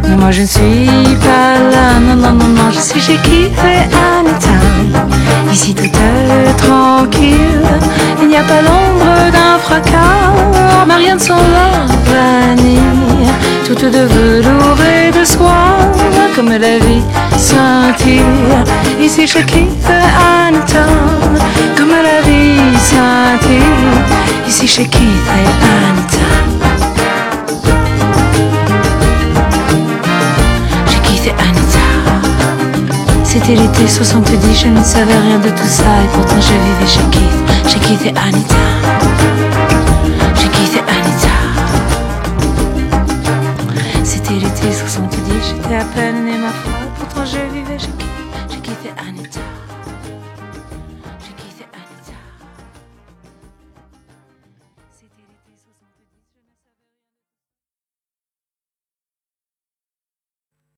Mais moi je ne suis pas là, non, non, non, non, je suis chez qui fait Anita. Ici tout est tranquille, il n'y a pas l'ombre d'un fracas, mais rien ne sent la vanille, toute de velours et de soie, comme la vie scintille. Ici qui fait Anita, comme la vie scintille. Ici qui fait Anita. J'ai quitté Anita. C'était l'été 70, je ne savais rien de tout ça et pourtant je vivais chez Keith. J'ai quitté Anita. J'ai quitté Anita. 70, j'étais à peine née ma foi.